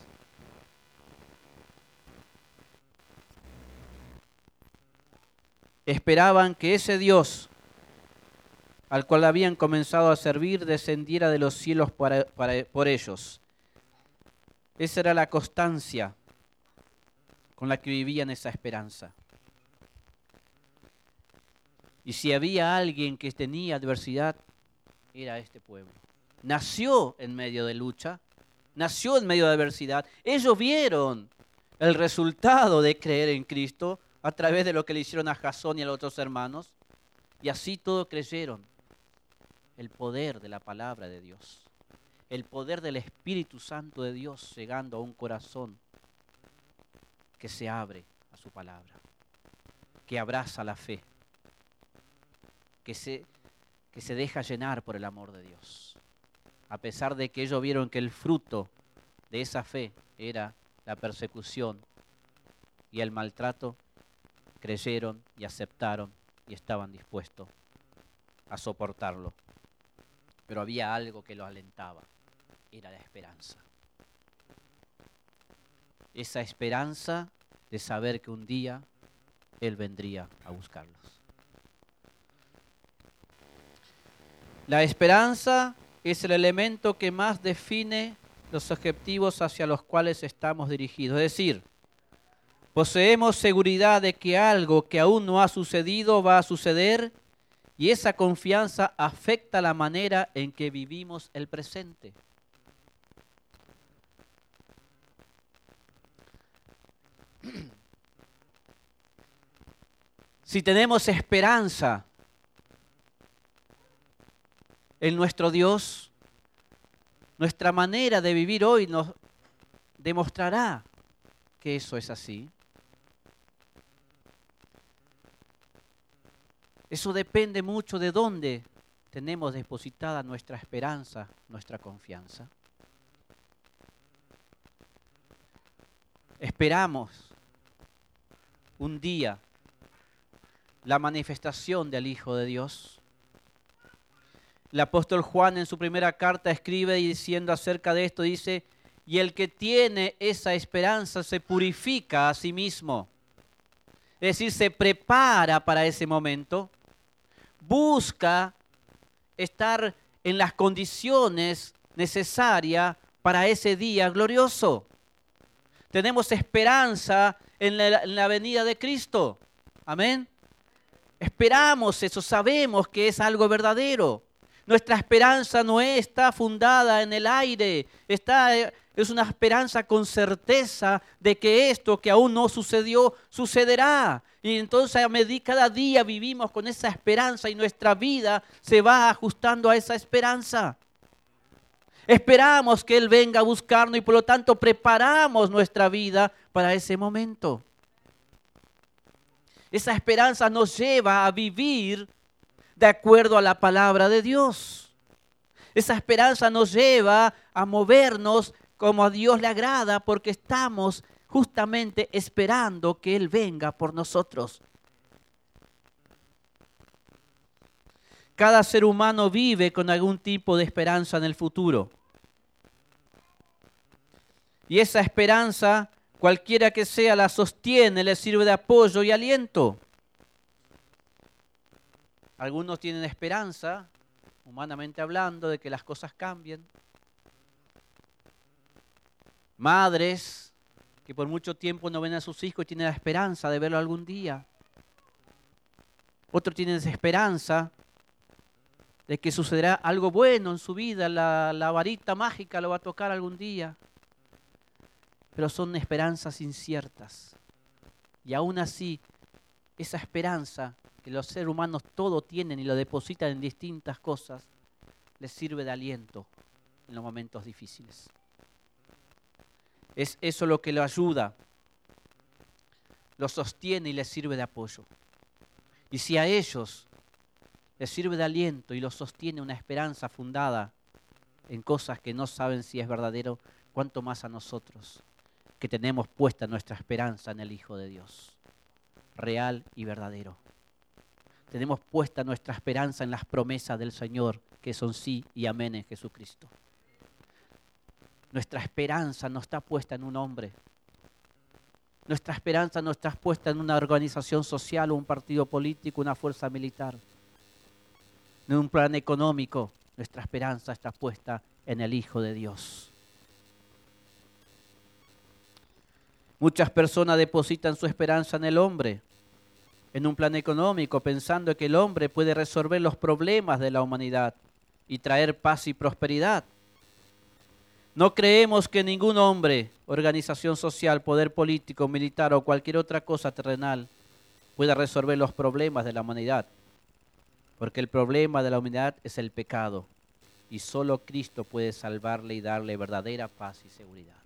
Esperaban que ese Dios al cual habían comenzado a servir descendiera de los cielos por ellos. Esa era la constancia con la que vivían esa esperanza. Y si había alguien que tenía adversidad, era este pueblo. Nació en medio de lucha, nació en medio de adversidad. Ellos vieron el resultado de creer en Cristo a través de lo que le hicieron a Jasón y a los otros hermanos. Y así todos creyeron el poder de la palabra de Dios, el poder del Espíritu Santo de Dios llegando a un corazón que se abre a su palabra, que abraza la fe, que se que se deja llenar por el amor de Dios. A pesar de que ellos vieron que el fruto de esa fe era la persecución y el maltrato, creyeron y aceptaron y estaban dispuestos a soportarlo. Pero había algo que lo alentaba, era la esperanza. esa esperanza de saber que un día Él vendría a buscarlos. La esperanza es el elemento que más define los objetivos hacia los cuales estamos dirigidos. Es decir, poseemos seguridad de que algo que aún no ha sucedido va a suceder y esa confianza afecta la manera en que vivimos el presente. Si tenemos esperanza en nuestro Dios, nuestra manera de vivir hoy nos demostrará que eso es así. Eso depende mucho de dónde tenemos depositada nuestra esperanza, nuestra confianza. Esperamos un día la manifestación del Hijo de Dios. El apóstol Juan en su primera carta escribe diciendo acerca de esto, dice, y el que tiene esa esperanza se purifica a sí mismo. Es decir, se prepara para ese momento, busca estar en las condiciones necesarias para ese día glorioso. Tenemos esperanza en la, en la venida de Cristo. Amén. Esperamos eso, sabemos que es algo verdadero. Nuestra esperanza no está fundada en el aire, está, es una esperanza con certeza de que esto que aún no sucedió, sucederá. Y entonces a medida cada día vivimos con esa esperanza y nuestra vida se va ajustando a esa esperanza. Esperamos que Él venga a buscarnos y por lo tanto preparamos nuestra vida para ese momento. Esa esperanza nos lleva a vivir de acuerdo a la palabra de Dios. Esa esperanza nos lleva a movernos como a Dios le agrada porque estamos justamente esperando que Él venga por nosotros. Cada ser humano vive con algún tipo de esperanza en el futuro. Y esa esperanza cualquiera que sea, la sostiene, le sirve de apoyo y aliento. Algunos tienen esperanza, humanamente hablando, de que las cosas cambien. Madres que por mucho tiempo no ven a sus hijos y tienen la esperanza de verlo algún día. Otros tienen esperanza de que sucederá algo bueno en su vida, la, la varita mágica lo va a tocar algún día pero son esperanzas inciertas. Y aún así, esa esperanza que los seres humanos todo tienen y lo depositan en distintas cosas, les sirve de aliento en los momentos difíciles. Es eso lo que lo ayuda, lo sostiene y les sirve de apoyo. Y si a ellos les sirve de aliento y los sostiene una esperanza fundada en cosas que no saben si es verdadero, cuánto más a nosotros que tenemos puesta nuestra esperanza en el Hijo de Dios, real y verdadero. Tenemos puesta nuestra esperanza en las promesas del Señor, que son sí y amén en Jesucristo. Nuestra esperanza no está puesta en un hombre. Nuestra esperanza no está puesta en una organización social o un partido político, una fuerza militar. En un plan económico. Nuestra esperanza está puesta en el Hijo de Dios. Muchas personas depositan su esperanza en el hombre, en un plan económico, pensando que el hombre puede resolver los problemas de la humanidad y traer paz y prosperidad. No creemos que ningún hombre, organización social, poder político, militar o cualquier otra cosa terrenal pueda resolver los problemas de la humanidad, porque el problema de la humanidad es el pecado y solo Cristo puede salvarle y darle verdadera paz y seguridad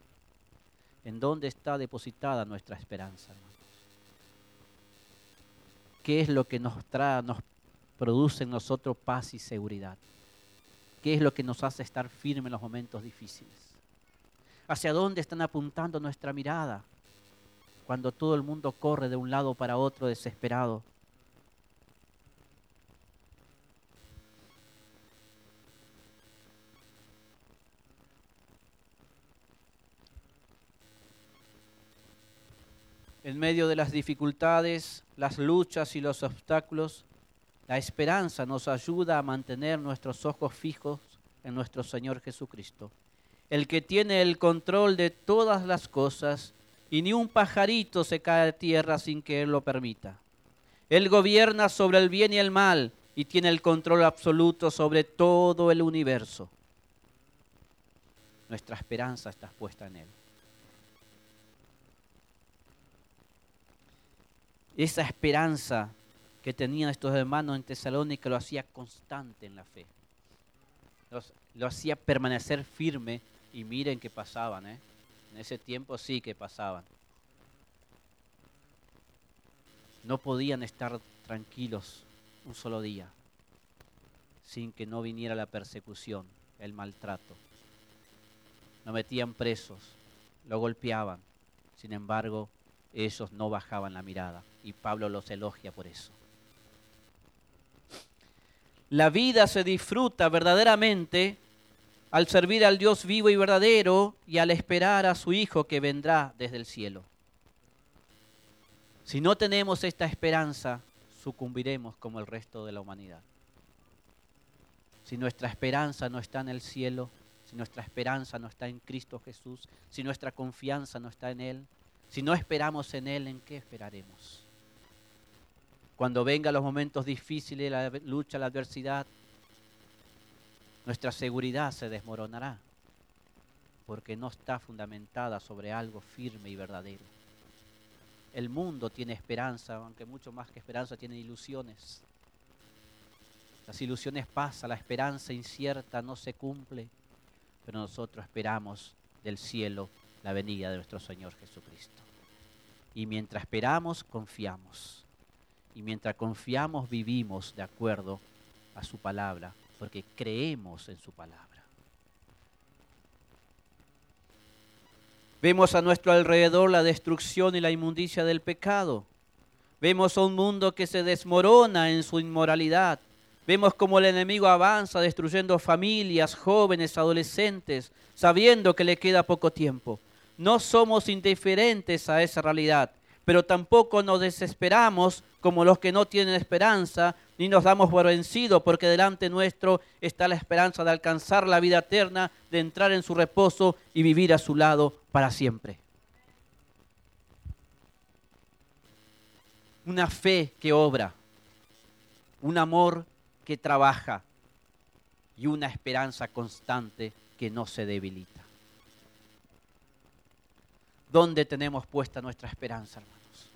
en dónde está depositada nuestra esperanza. ¿Qué es lo que nos trae, nos produce en nosotros paz y seguridad? ¿Qué es lo que nos hace estar firmes en los momentos difíciles? ¿Hacia dónde están apuntando nuestra mirada cuando todo el mundo corre de un lado para otro desesperado? En medio de las dificultades, las luchas y los obstáculos, la esperanza nos ayuda a mantener nuestros ojos fijos en nuestro Señor Jesucristo, el que tiene el control de todas las cosas y ni un pajarito se cae a tierra sin que Él lo permita. Él gobierna sobre el bien y el mal y tiene el control absoluto sobre todo el universo. Nuestra esperanza está puesta en Él. Esa esperanza que tenían estos hermanos en Tesalónica lo hacía constante en la fe. lo hacía permanecer firme y miren que pasaban, ¿eh? En ese tiempo sí que pasaban. No podían estar tranquilos un solo día sin que no viniera la persecución, el maltrato. Lo metían presos, lo golpeaban. Sin embargo, ellos no bajaban la mirada y Pablo los elogia por eso. La vida se disfruta verdaderamente al servir al Dios vivo y verdadero y al esperar a su Hijo que vendrá desde el cielo. Si no tenemos esta esperanza, sucumbiremos como el resto de la humanidad. Si nuestra esperanza no está en el cielo, si nuestra esperanza no está en Cristo Jesús, si nuestra confianza no está en Él, si no esperamos en Él, ¿en qué esperaremos? Cuando vengan los momentos difíciles, la lucha, la adversidad, nuestra seguridad se desmoronará porque no está fundamentada sobre algo firme y verdadero. El mundo tiene esperanza, aunque mucho más que esperanza, tiene ilusiones. Las ilusiones pasan, la esperanza incierta no se cumple, pero nosotros esperamos del cielo la venida de nuestro Señor Jesucristo. Y mientras esperamos, confiamos. Y mientras confiamos, vivimos de acuerdo a su palabra, porque creemos en su palabra. Vemos a nuestro alrededor la destrucción y la inmundicia del pecado. Vemos a un mundo que se desmorona en su inmoralidad. Vemos como el enemigo avanza destruyendo familias, jóvenes, adolescentes, sabiendo que le queda poco tiempo. No somos indiferentes a esa realidad, pero tampoco nos desesperamos como los que no tienen esperanza, ni nos damos por vencidos, porque delante nuestro está la esperanza de alcanzar la vida eterna, de entrar en su reposo y vivir a su lado para siempre. Una fe que obra, un amor que trabaja y una esperanza constante que no se debilita. ¿Dónde tenemos puesta nuestra esperanza, hermanos?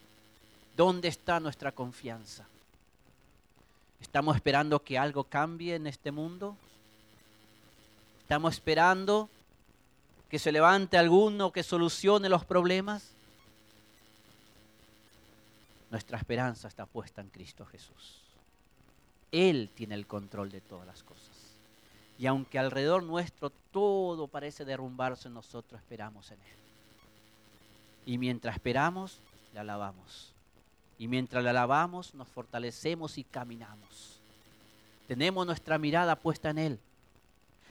¿Dónde está nuestra confianza? ¿Estamos esperando que algo cambie en este mundo? ¿Estamos esperando que se levante alguno que solucione los problemas? Nuestra esperanza está puesta en Cristo Jesús. Él tiene el control de todas las cosas. Y aunque alrededor nuestro todo parece derrumbarse, nosotros esperamos en Él. Y mientras esperamos, le alabamos. Y mientras le alabamos, nos fortalecemos y caminamos. Tenemos nuestra mirada puesta en Él.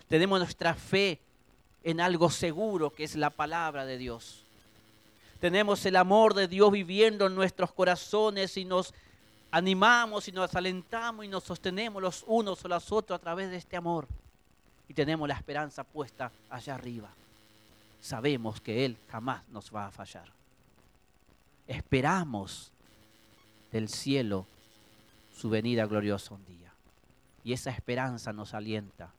Tenemos nuestra fe en algo seguro que es la palabra de Dios. Tenemos el amor de Dios viviendo en nuestros corazones y nos animamos y nos alentamos y nos sostenemos los unos o los otros a través de este amor. Y tenemos la esperanza puesta allá arriba sabemos que Él jamás nos va a fallar. Esperamos del cielo su venida gloriosa un día. Y esa esperanza nos alienta,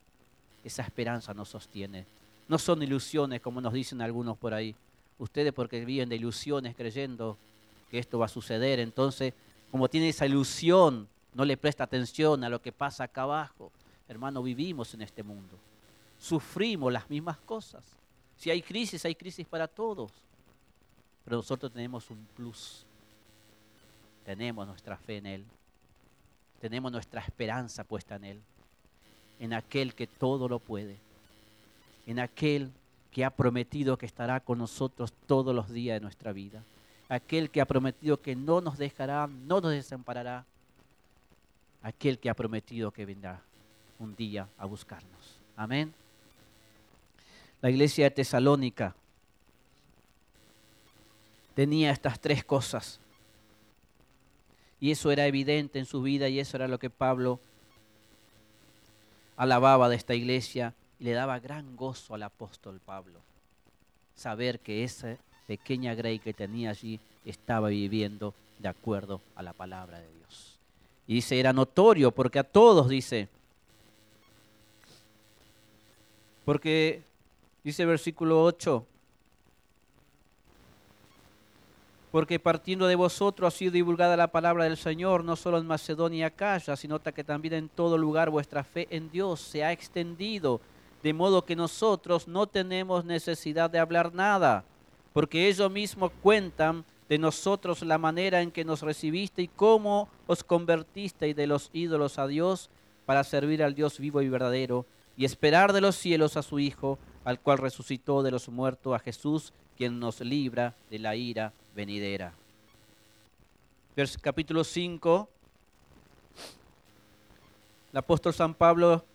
esa esperanza nos sostiene. No son ilusiones como nos dicen algunos por ahí. Ustedes porque viven de ilusiones creyendo que esto va a suceder, entonces como tiene esa ilusión, no le presta atención a lo que pasa acá abajo. Hermano, vivimos en este mundo. Sufrimos las mismas cosas. Si hay crisis, hay crisis para todos. Pero nosotros tenemos un plus. Tenemos nuestra fe en Él. Tenemos nuestra esperanza puesta en Él. En aquel que todo lo puede. En aquel que ha prometido que estará con nosotros todos los días de nuestra vida. Aquel que ha prometido que no nos dejará, no nos desamparará. Aquel que ha prometido que vendrá un día a buscarnos. Amén la iglesia de Tesalónica tenía estas tres cosas. Y eso era evidente en su vida y eso era lo que Pablo alababa de esta iglesia y le daba gran gozo al apóstol Pablo. Saber que esa pequeña Grey que tenía allí estaba viviendo de acuerdo a la palabra de Dios. Y dice, era notorio porque a todos dice, porque dice versículo 8, porque partiendo de vosotros ha sido divulgada la palabra del Señor, no solo en Macedonia y Acaya, sino que también en todo lugar vuestra fe en Dios se ha extendido, de modo que nosotros no tenemos necesidad de hablar nada, porque ellos mismos cuentan de nosotros la manera en que nos recibiste y cómo os convertisteis de los ídolos a Dios para servir al Dios vivo y verdadero y esperar de los cielos a su Hijo, al cual resucitó de los muertos a Jesús, quien nos libra de la ira venidera. capítulo 5. El apóstol San Pablo,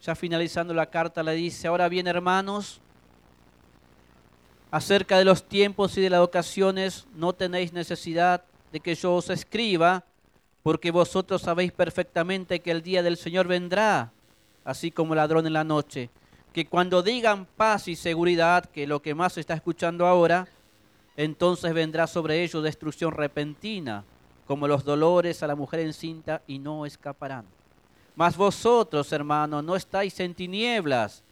ya finalizando la carta, le dice, ahora bien hermanos, acerca de los tiempos y de las ocasiones, no tenéis necesidad de que yo os escriba, porque vosotros sabéis perfectamente que el día del Señor vendrá, así como ladrón en la noche, que cuando digan paz y seguridad, que lo que más se está escuchando ahora, entonces vendrá sobre ellos destrucción repentina, como los dolores a la mujer encinta, y no escaparán. Mas vosotros, hermanos, no estáis en tinieblas,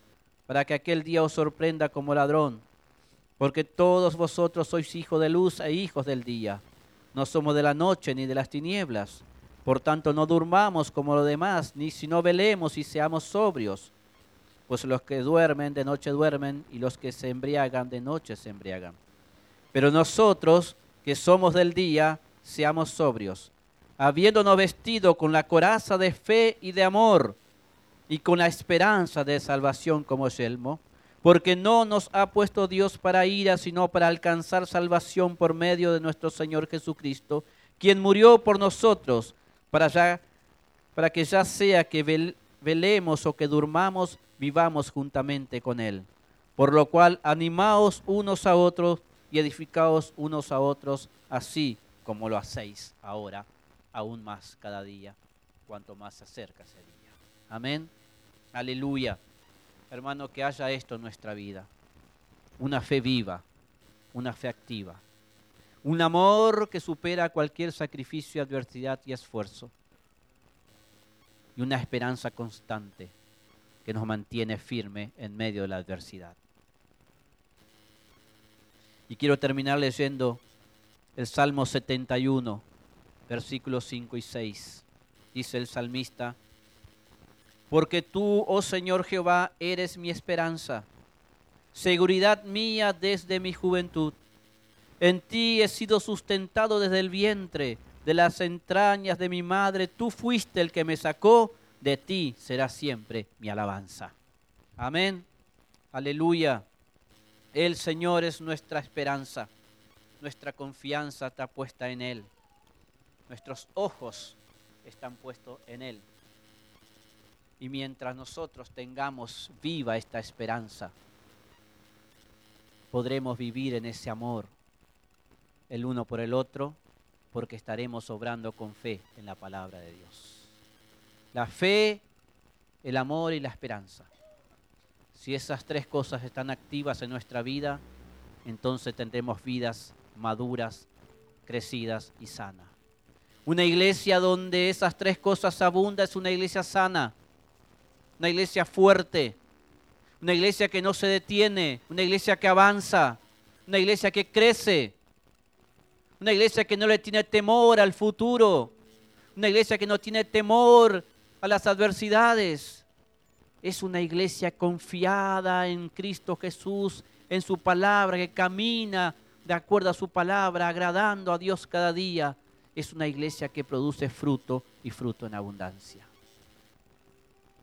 para que aquel día os sorprenda como ladrón, porque todos vosotros sois hijos de luz e hijos del día. No somos de la noche ni de las tinieblas. Por tanto, no durmamos como los demás, ni si no velemos y seamos sobrios. Pues los que duermen de noche duermen, y los que se embriagan de noche se embriagan. Pero nosotros, que somos del día, seamos sobrios, habiéndonos vestido con la coraza de fe y de amor, y con la esperanza de salvación como yelmo, porque no nos ha puesto Dios para ira, sino para alcanzar salvación por medio de nuestro Señor Jesucristo, quien murió por nosotros, para, ya, para que ya sea que velemos o que durmamos, vivamos juntamente con Él. Por lo cual, animaos unos a otros y edificaos unos a otros, así como lo hacéis ahora, aún más cada día, cuanto más se acerca ese día. Amén. Aleluya. Hermano, que haya esto en nuestra vida. Una fe viva, una fe activa. Un amor que supera cualquier sacrificio, adversidad y esfuerzo. Y una esperanza constante que nos mantiene firme en medio de la adversidad. Y quiero terminar leyendo el Salmo 71, versículos 5 y 6. Dice el salmista, porque tú, oh Señor Jehová, eres mi esperanza, seguridad mía desde mi juventud. En ti he sido sustentado desde el vientre, de las entrañas de mi madre. Tú fuiste el que me sacó, de ti será siempre mi alabanza. Amén. Aleluya. El Señor es nuestra esperanza. Nuestra confianza está puesta en Él. Nuestros ojos están puestos en Él. Y mientras nosotros tengamos viva esta esperanza, podremos vivir en ese amor el uno por el otro, porque estaremos obrando con fe en la palabra de Dios. La fe, el amor y la esperanza. Si esas tres cosas están activas en nuestra vida, entonces tendremos vidas maduras, crecidas y sanas. Una iglesia donde esas tres cosas abundan es una iglesia sana, una iglesia fuerte, una iglesia que no se detiene, una iglesia que avanza, una iglesia que crece, una iglesia que no le tiene temor al futuro, una iglesia que no tiene temor a las adversidades es una iglesia confiada en Cristo Jesús, en su palabra, que camina de acuerdo a su palabra, agradando a Dios cada día. Es una iglesia que produce fruto y fruto en abundancia.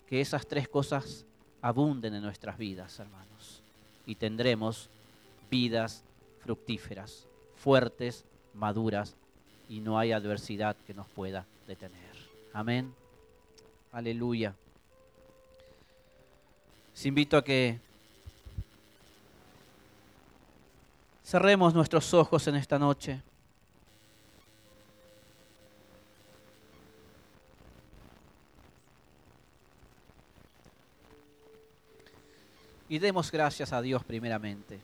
Que esas tres cosas abunden en nuestras vidas, hermanos, y tendremos vidas fructíferas, fuertes, maduras, y no hay adversidad que nos pueda detener. Amén. Aleluya. Les invito a que Cerremos nuestros ojos en esta noche. Y demos gracias a Dios primeramente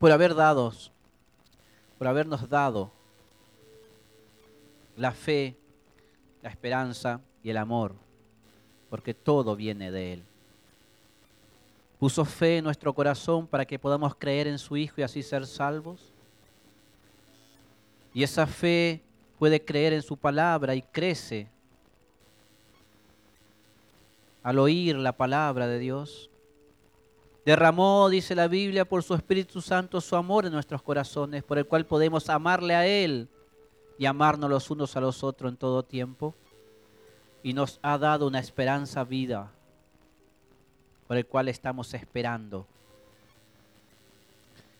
por haber dado, por habernos dado la fe, la esperanza y el amor, porque todo viene de Él. Puso fe en nuestro corazón para que podamos creer en su Hijo y así ser salvos. Y esa fe puede creer en su palabra y crece al oír la palabra de Dios. Derramó, dice la Biblia, por su Espíritu Santo su amor en nuestros corazones, por el cual podemos amarle a Él y amarnos los unos a los otros en todo tiempo. Y nos ha dado una esperanza vida, por el cual estamos esperando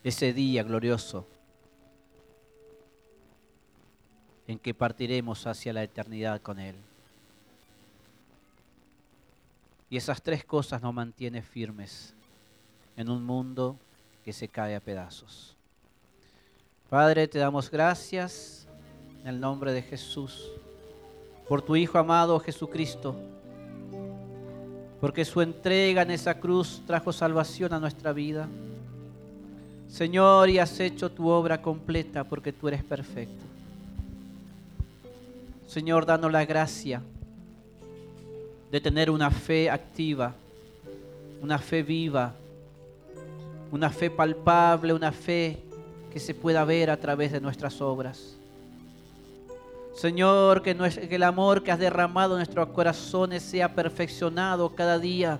ese día glorioso en que partiremos hacia la eternidad con Él. Y esas tres cosas nos mantienen firmes en un mundo que se cae a pedazos. Padre, te damos gracias en el nombre de Jesús por tu Hijo amado Jesucristo, porque su entrega en esa cruz trajo salvación a nuestra vida. Señor, y has hecho tu obra completa porque tú eres perfecto. Señor, danos la gracia de tener una fe activa, una fe viva, una fe palpable, una fe que se pueda ver a través de nuestras obras. Señor, que, el amor que has derramado en nuestros corazones sea perfeccionado cada día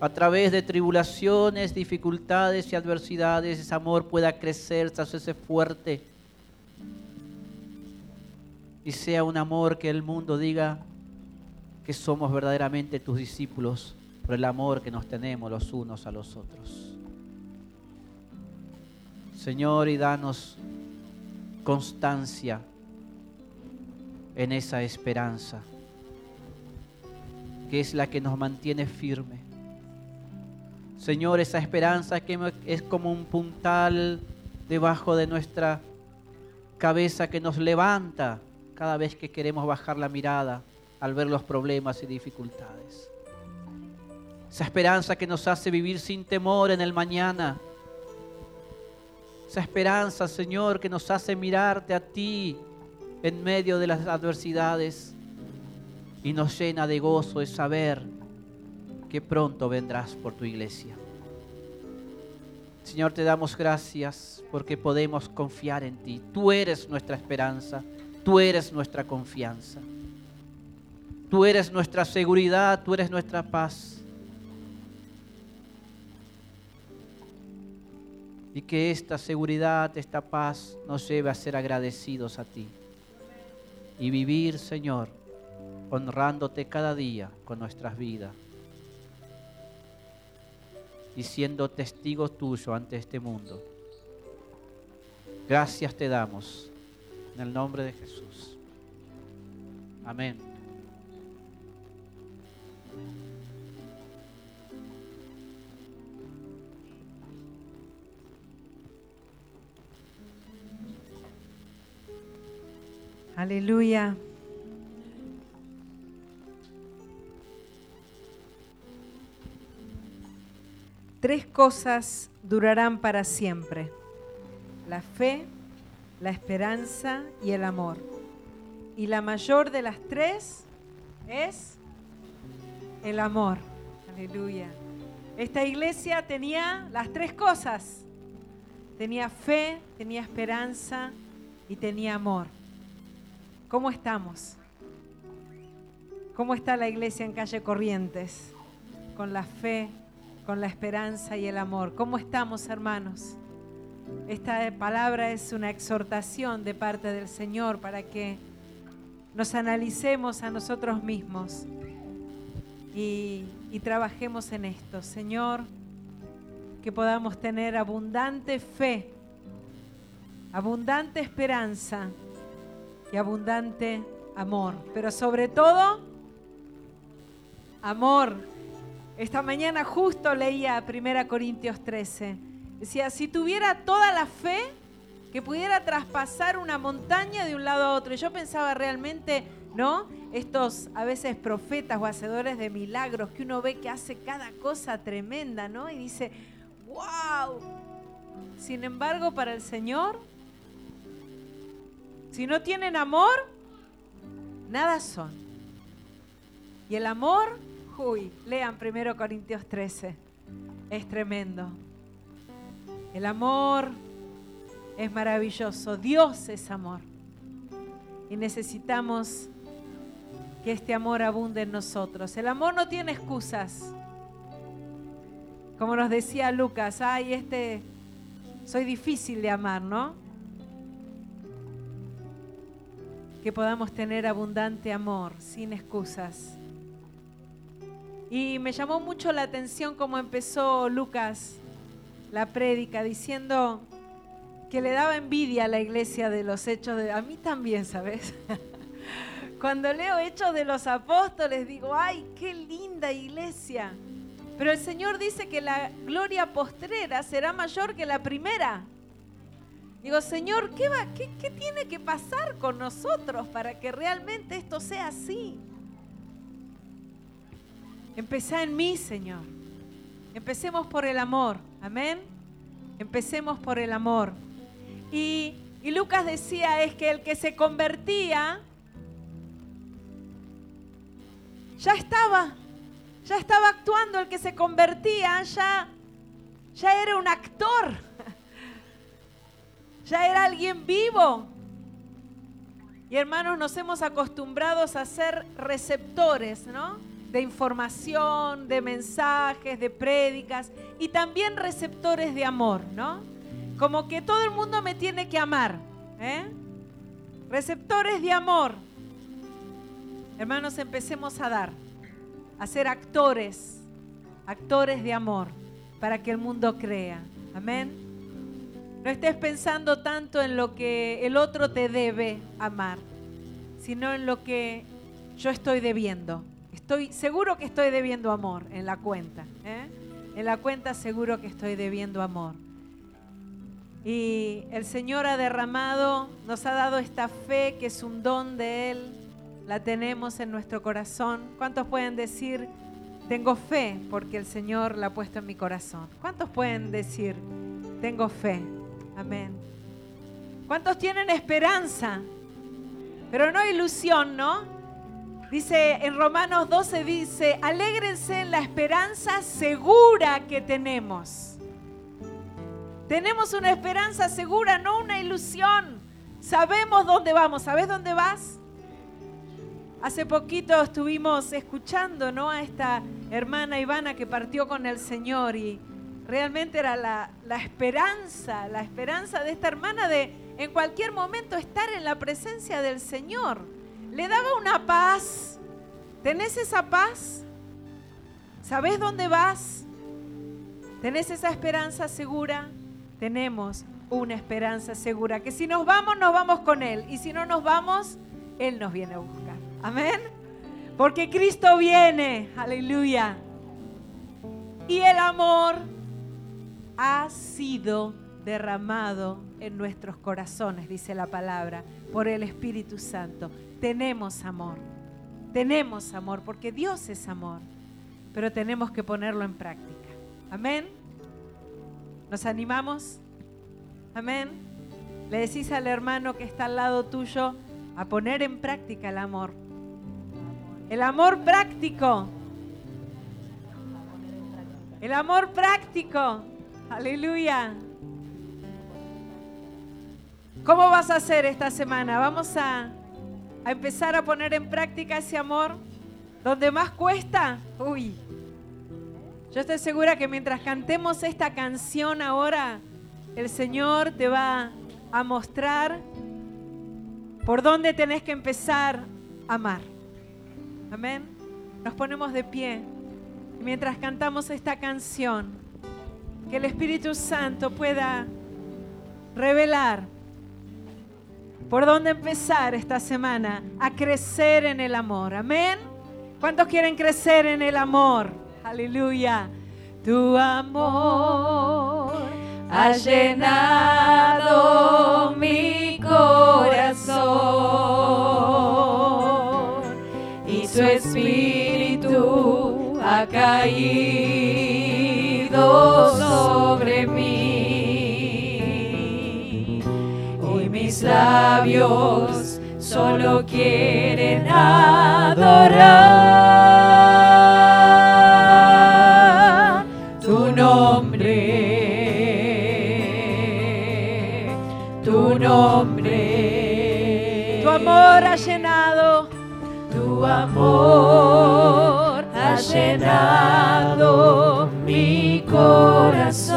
a través de tribulaciones, dificultades y adversidades, ese amor pueda crecer, hacerse fuerte. Y sea un amor que el mundo diga, que somos verdaderamente tus discípulos por el amor que nos tenemos los unos a los otros. Señor, y danos constancia en esa esperanza, que es la que nos mantiene firme. Señor, esa esperanza que es como un puntal debajo de nuestra cabeza que nos levanta cada vez que queremos bajar la mirada al ver los problemas y dificultades. Esa esperanza que nos hace vivir sin temor en el mañana. Esa esperanza, Señor, que nos hace mirarte a ti en medio de las adversidades y nos llena de gozo de saber que pronto vendrás por tu iglesia. Señor, te damos gracias porque podemos confiar en ti. Tú eres nuestra esperanza, tú eres nuestra confianza. Tú eres nuestra seguridad, tú eres nuestra paz. Y que esta seguridad, esta paz nos lleve a ser agradecidos a ti. Y vivir, Señor, honrándote cada día con nuestras vidas. Y siendo testigos tuyos ante este mundo. Gracias te damos. En el nombre de Jesús. Amén. Aleluya. Tres cosas durarán para siempre. La fe, la esperanza y el amor. Y la mayor de las tres es el amor. Aleluya. Esta iglesia tenía las tres cosas. Tenía fe, tenía esperanza y tenía amor. ¿Cómo estamos? ¿Cómo está la iglesia en calle Corrientes? Con la fe, con la esperanza y el amor. ¿Cómo estamos, hermanos? Esta palabra es una exhortación de parte del Señor para que nos analicemos a nosotros mismos y, trabajemos en esto. Señor, que podamos tener abundante fe, abundante esperanza y abundante amor. Pero sobre todo, amor. Esta mañana justo leía 1 Corintios 13. Decía, si tuviera toda la fe que pudiera traspasar una montaña de un lado a otro. Y yo pensaba realmente, ¿no? Estos a veces profetas o hacedores de milagros que uno ve que hace cada cosa tremenda, ¿no? Y dice, wow. Sin embargo, para el Señor, si no tienen amor, nada son. Y el amor, uy, lean 1 Corintios 13, es tremendo. El amor es maravilloso, Dios es amor. Y necesitamos que este amor abunde en nosotros. El amor no tiene excusas. Como nos decía Lucas, ay, este, soy difícil de amar, ¿no? Que podamos tener abundante amor, sin excusas. Y me llamó mucho la atención cómo empezó Lucas la prédica diciendo que le daba envidia a la iglesia de los hechos de... A mí también, ¿sabes? Cuando leo hechos de los apóstoles digo, ay, qué linda iglesia. Pero el Señor dice que la gloria postrera será mayor que la primera. Digo, Señor, ¿qué, va, qué, qué tiene que pasar con nosotros para que realmente esto sea así? Empecé en mí, Señor. Empecemos por el amor. Amén. Empecemos por el amor. Y, y, Lucas decía es que el que se convertía ya estaba, ya estaba actuando, el que se convertía ya, ya era un actor, ya era alguien vivo. Y hermanos, nos hemos acostumbrado a ser receptores, ¿no? de información, de mensajes, de prédicas y también receptores de amor, ¿no? Como que todo el mundo me tiene que amar, ¿eh? Receptores de amor. Hermanos, empecemos a dar, a ser actores, actores de amor, para que el mundo crea. Amén. No estés pensando tanto en lo que el otro te debe amar, sino en lo que yo estoy debiendo. Estoy seguro que estoy debiendo amor en la cuenta. ¿eh? En la cuenta seguro que estoy debiendo amor. Y el Señor ha derramado, nos ha dado esta fe que es un don de Él. La tenemos en nuestro corazón. ¿Cuántos pueden decir, tengo fe porque el Señor la ha puesto en mi corazón? ¿Cuántos pueden decir, tengo fe? Amén. ¿Cuántos tienen esperanza? Pero no ilusión, ¿no? Dice en Romanos 12, dice, alégrense en la esperanza segura que tenemos. Tenemos una esperanza segura, no una ilusión. Sabemos dónde vamos. ¿Sabes dónde vas? Hace poquito estuvimos escuchando ¿no? a esta hermana Ivana que partió con el Señor y realmente era la, esperanza, la esperanza de esta hermana de en cualquier momento estar en la presencia del Señor le daba una paz. ¿Tenés esa paz? ¿Sabés dónde vas? ¿Tenés esa esperanza segura? Tenemos una esperanza segura, que si nos vamos, nos vamos con Él. Y si no nos vamos, Él nos viene a buscar. Amén. Porque Cristo viene. Aleluya. Y el amor ha sido derramado en nuestros corazones, dice la palabra, por el Espíritu Santo tenemos amor. Tenemos amor porque Dios es amor, pero tenemos que ponerlo en práctica. Amén. ¿Nos animamos? Amén. Le decís al hermano que está al lado tuyo a poner en práctica el amor. El amor práctico. El amor práctico. Aleluya. ¿Cómo vas a hacer esta semana? Vamos a a empezar a poner en práctica ese amor donde más cuesta, uy, yo estoy segura que mientras cantemos esta canción ahora, el Señor te va a mostrar por dónde tenés que empezar a amar. Amén. Nos ponemos de pie mientras cantamos esta canción. Que el Espíritu Santo pueda revelar por dónde empezar esta semana a crecer en el amor. Amén. ¿Cuántos quieren crecer en el amor? Aleluya. Tu amor ha llenado mi corazón y su espíritu ha caído sobre mí. Hoy mis labios solo quieren adorar tu nombre, tu nombre. Tu amor ha llenado, tu amor ha llenado mi corazón.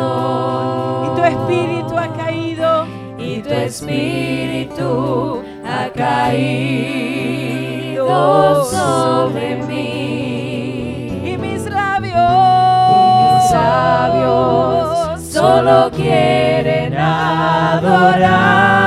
Y tu espíritu ha caído, y tu espíritu ha caído sobre mí. Y mis labios, mis labios solo quieren adorar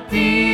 ti.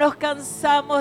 Nos cansamos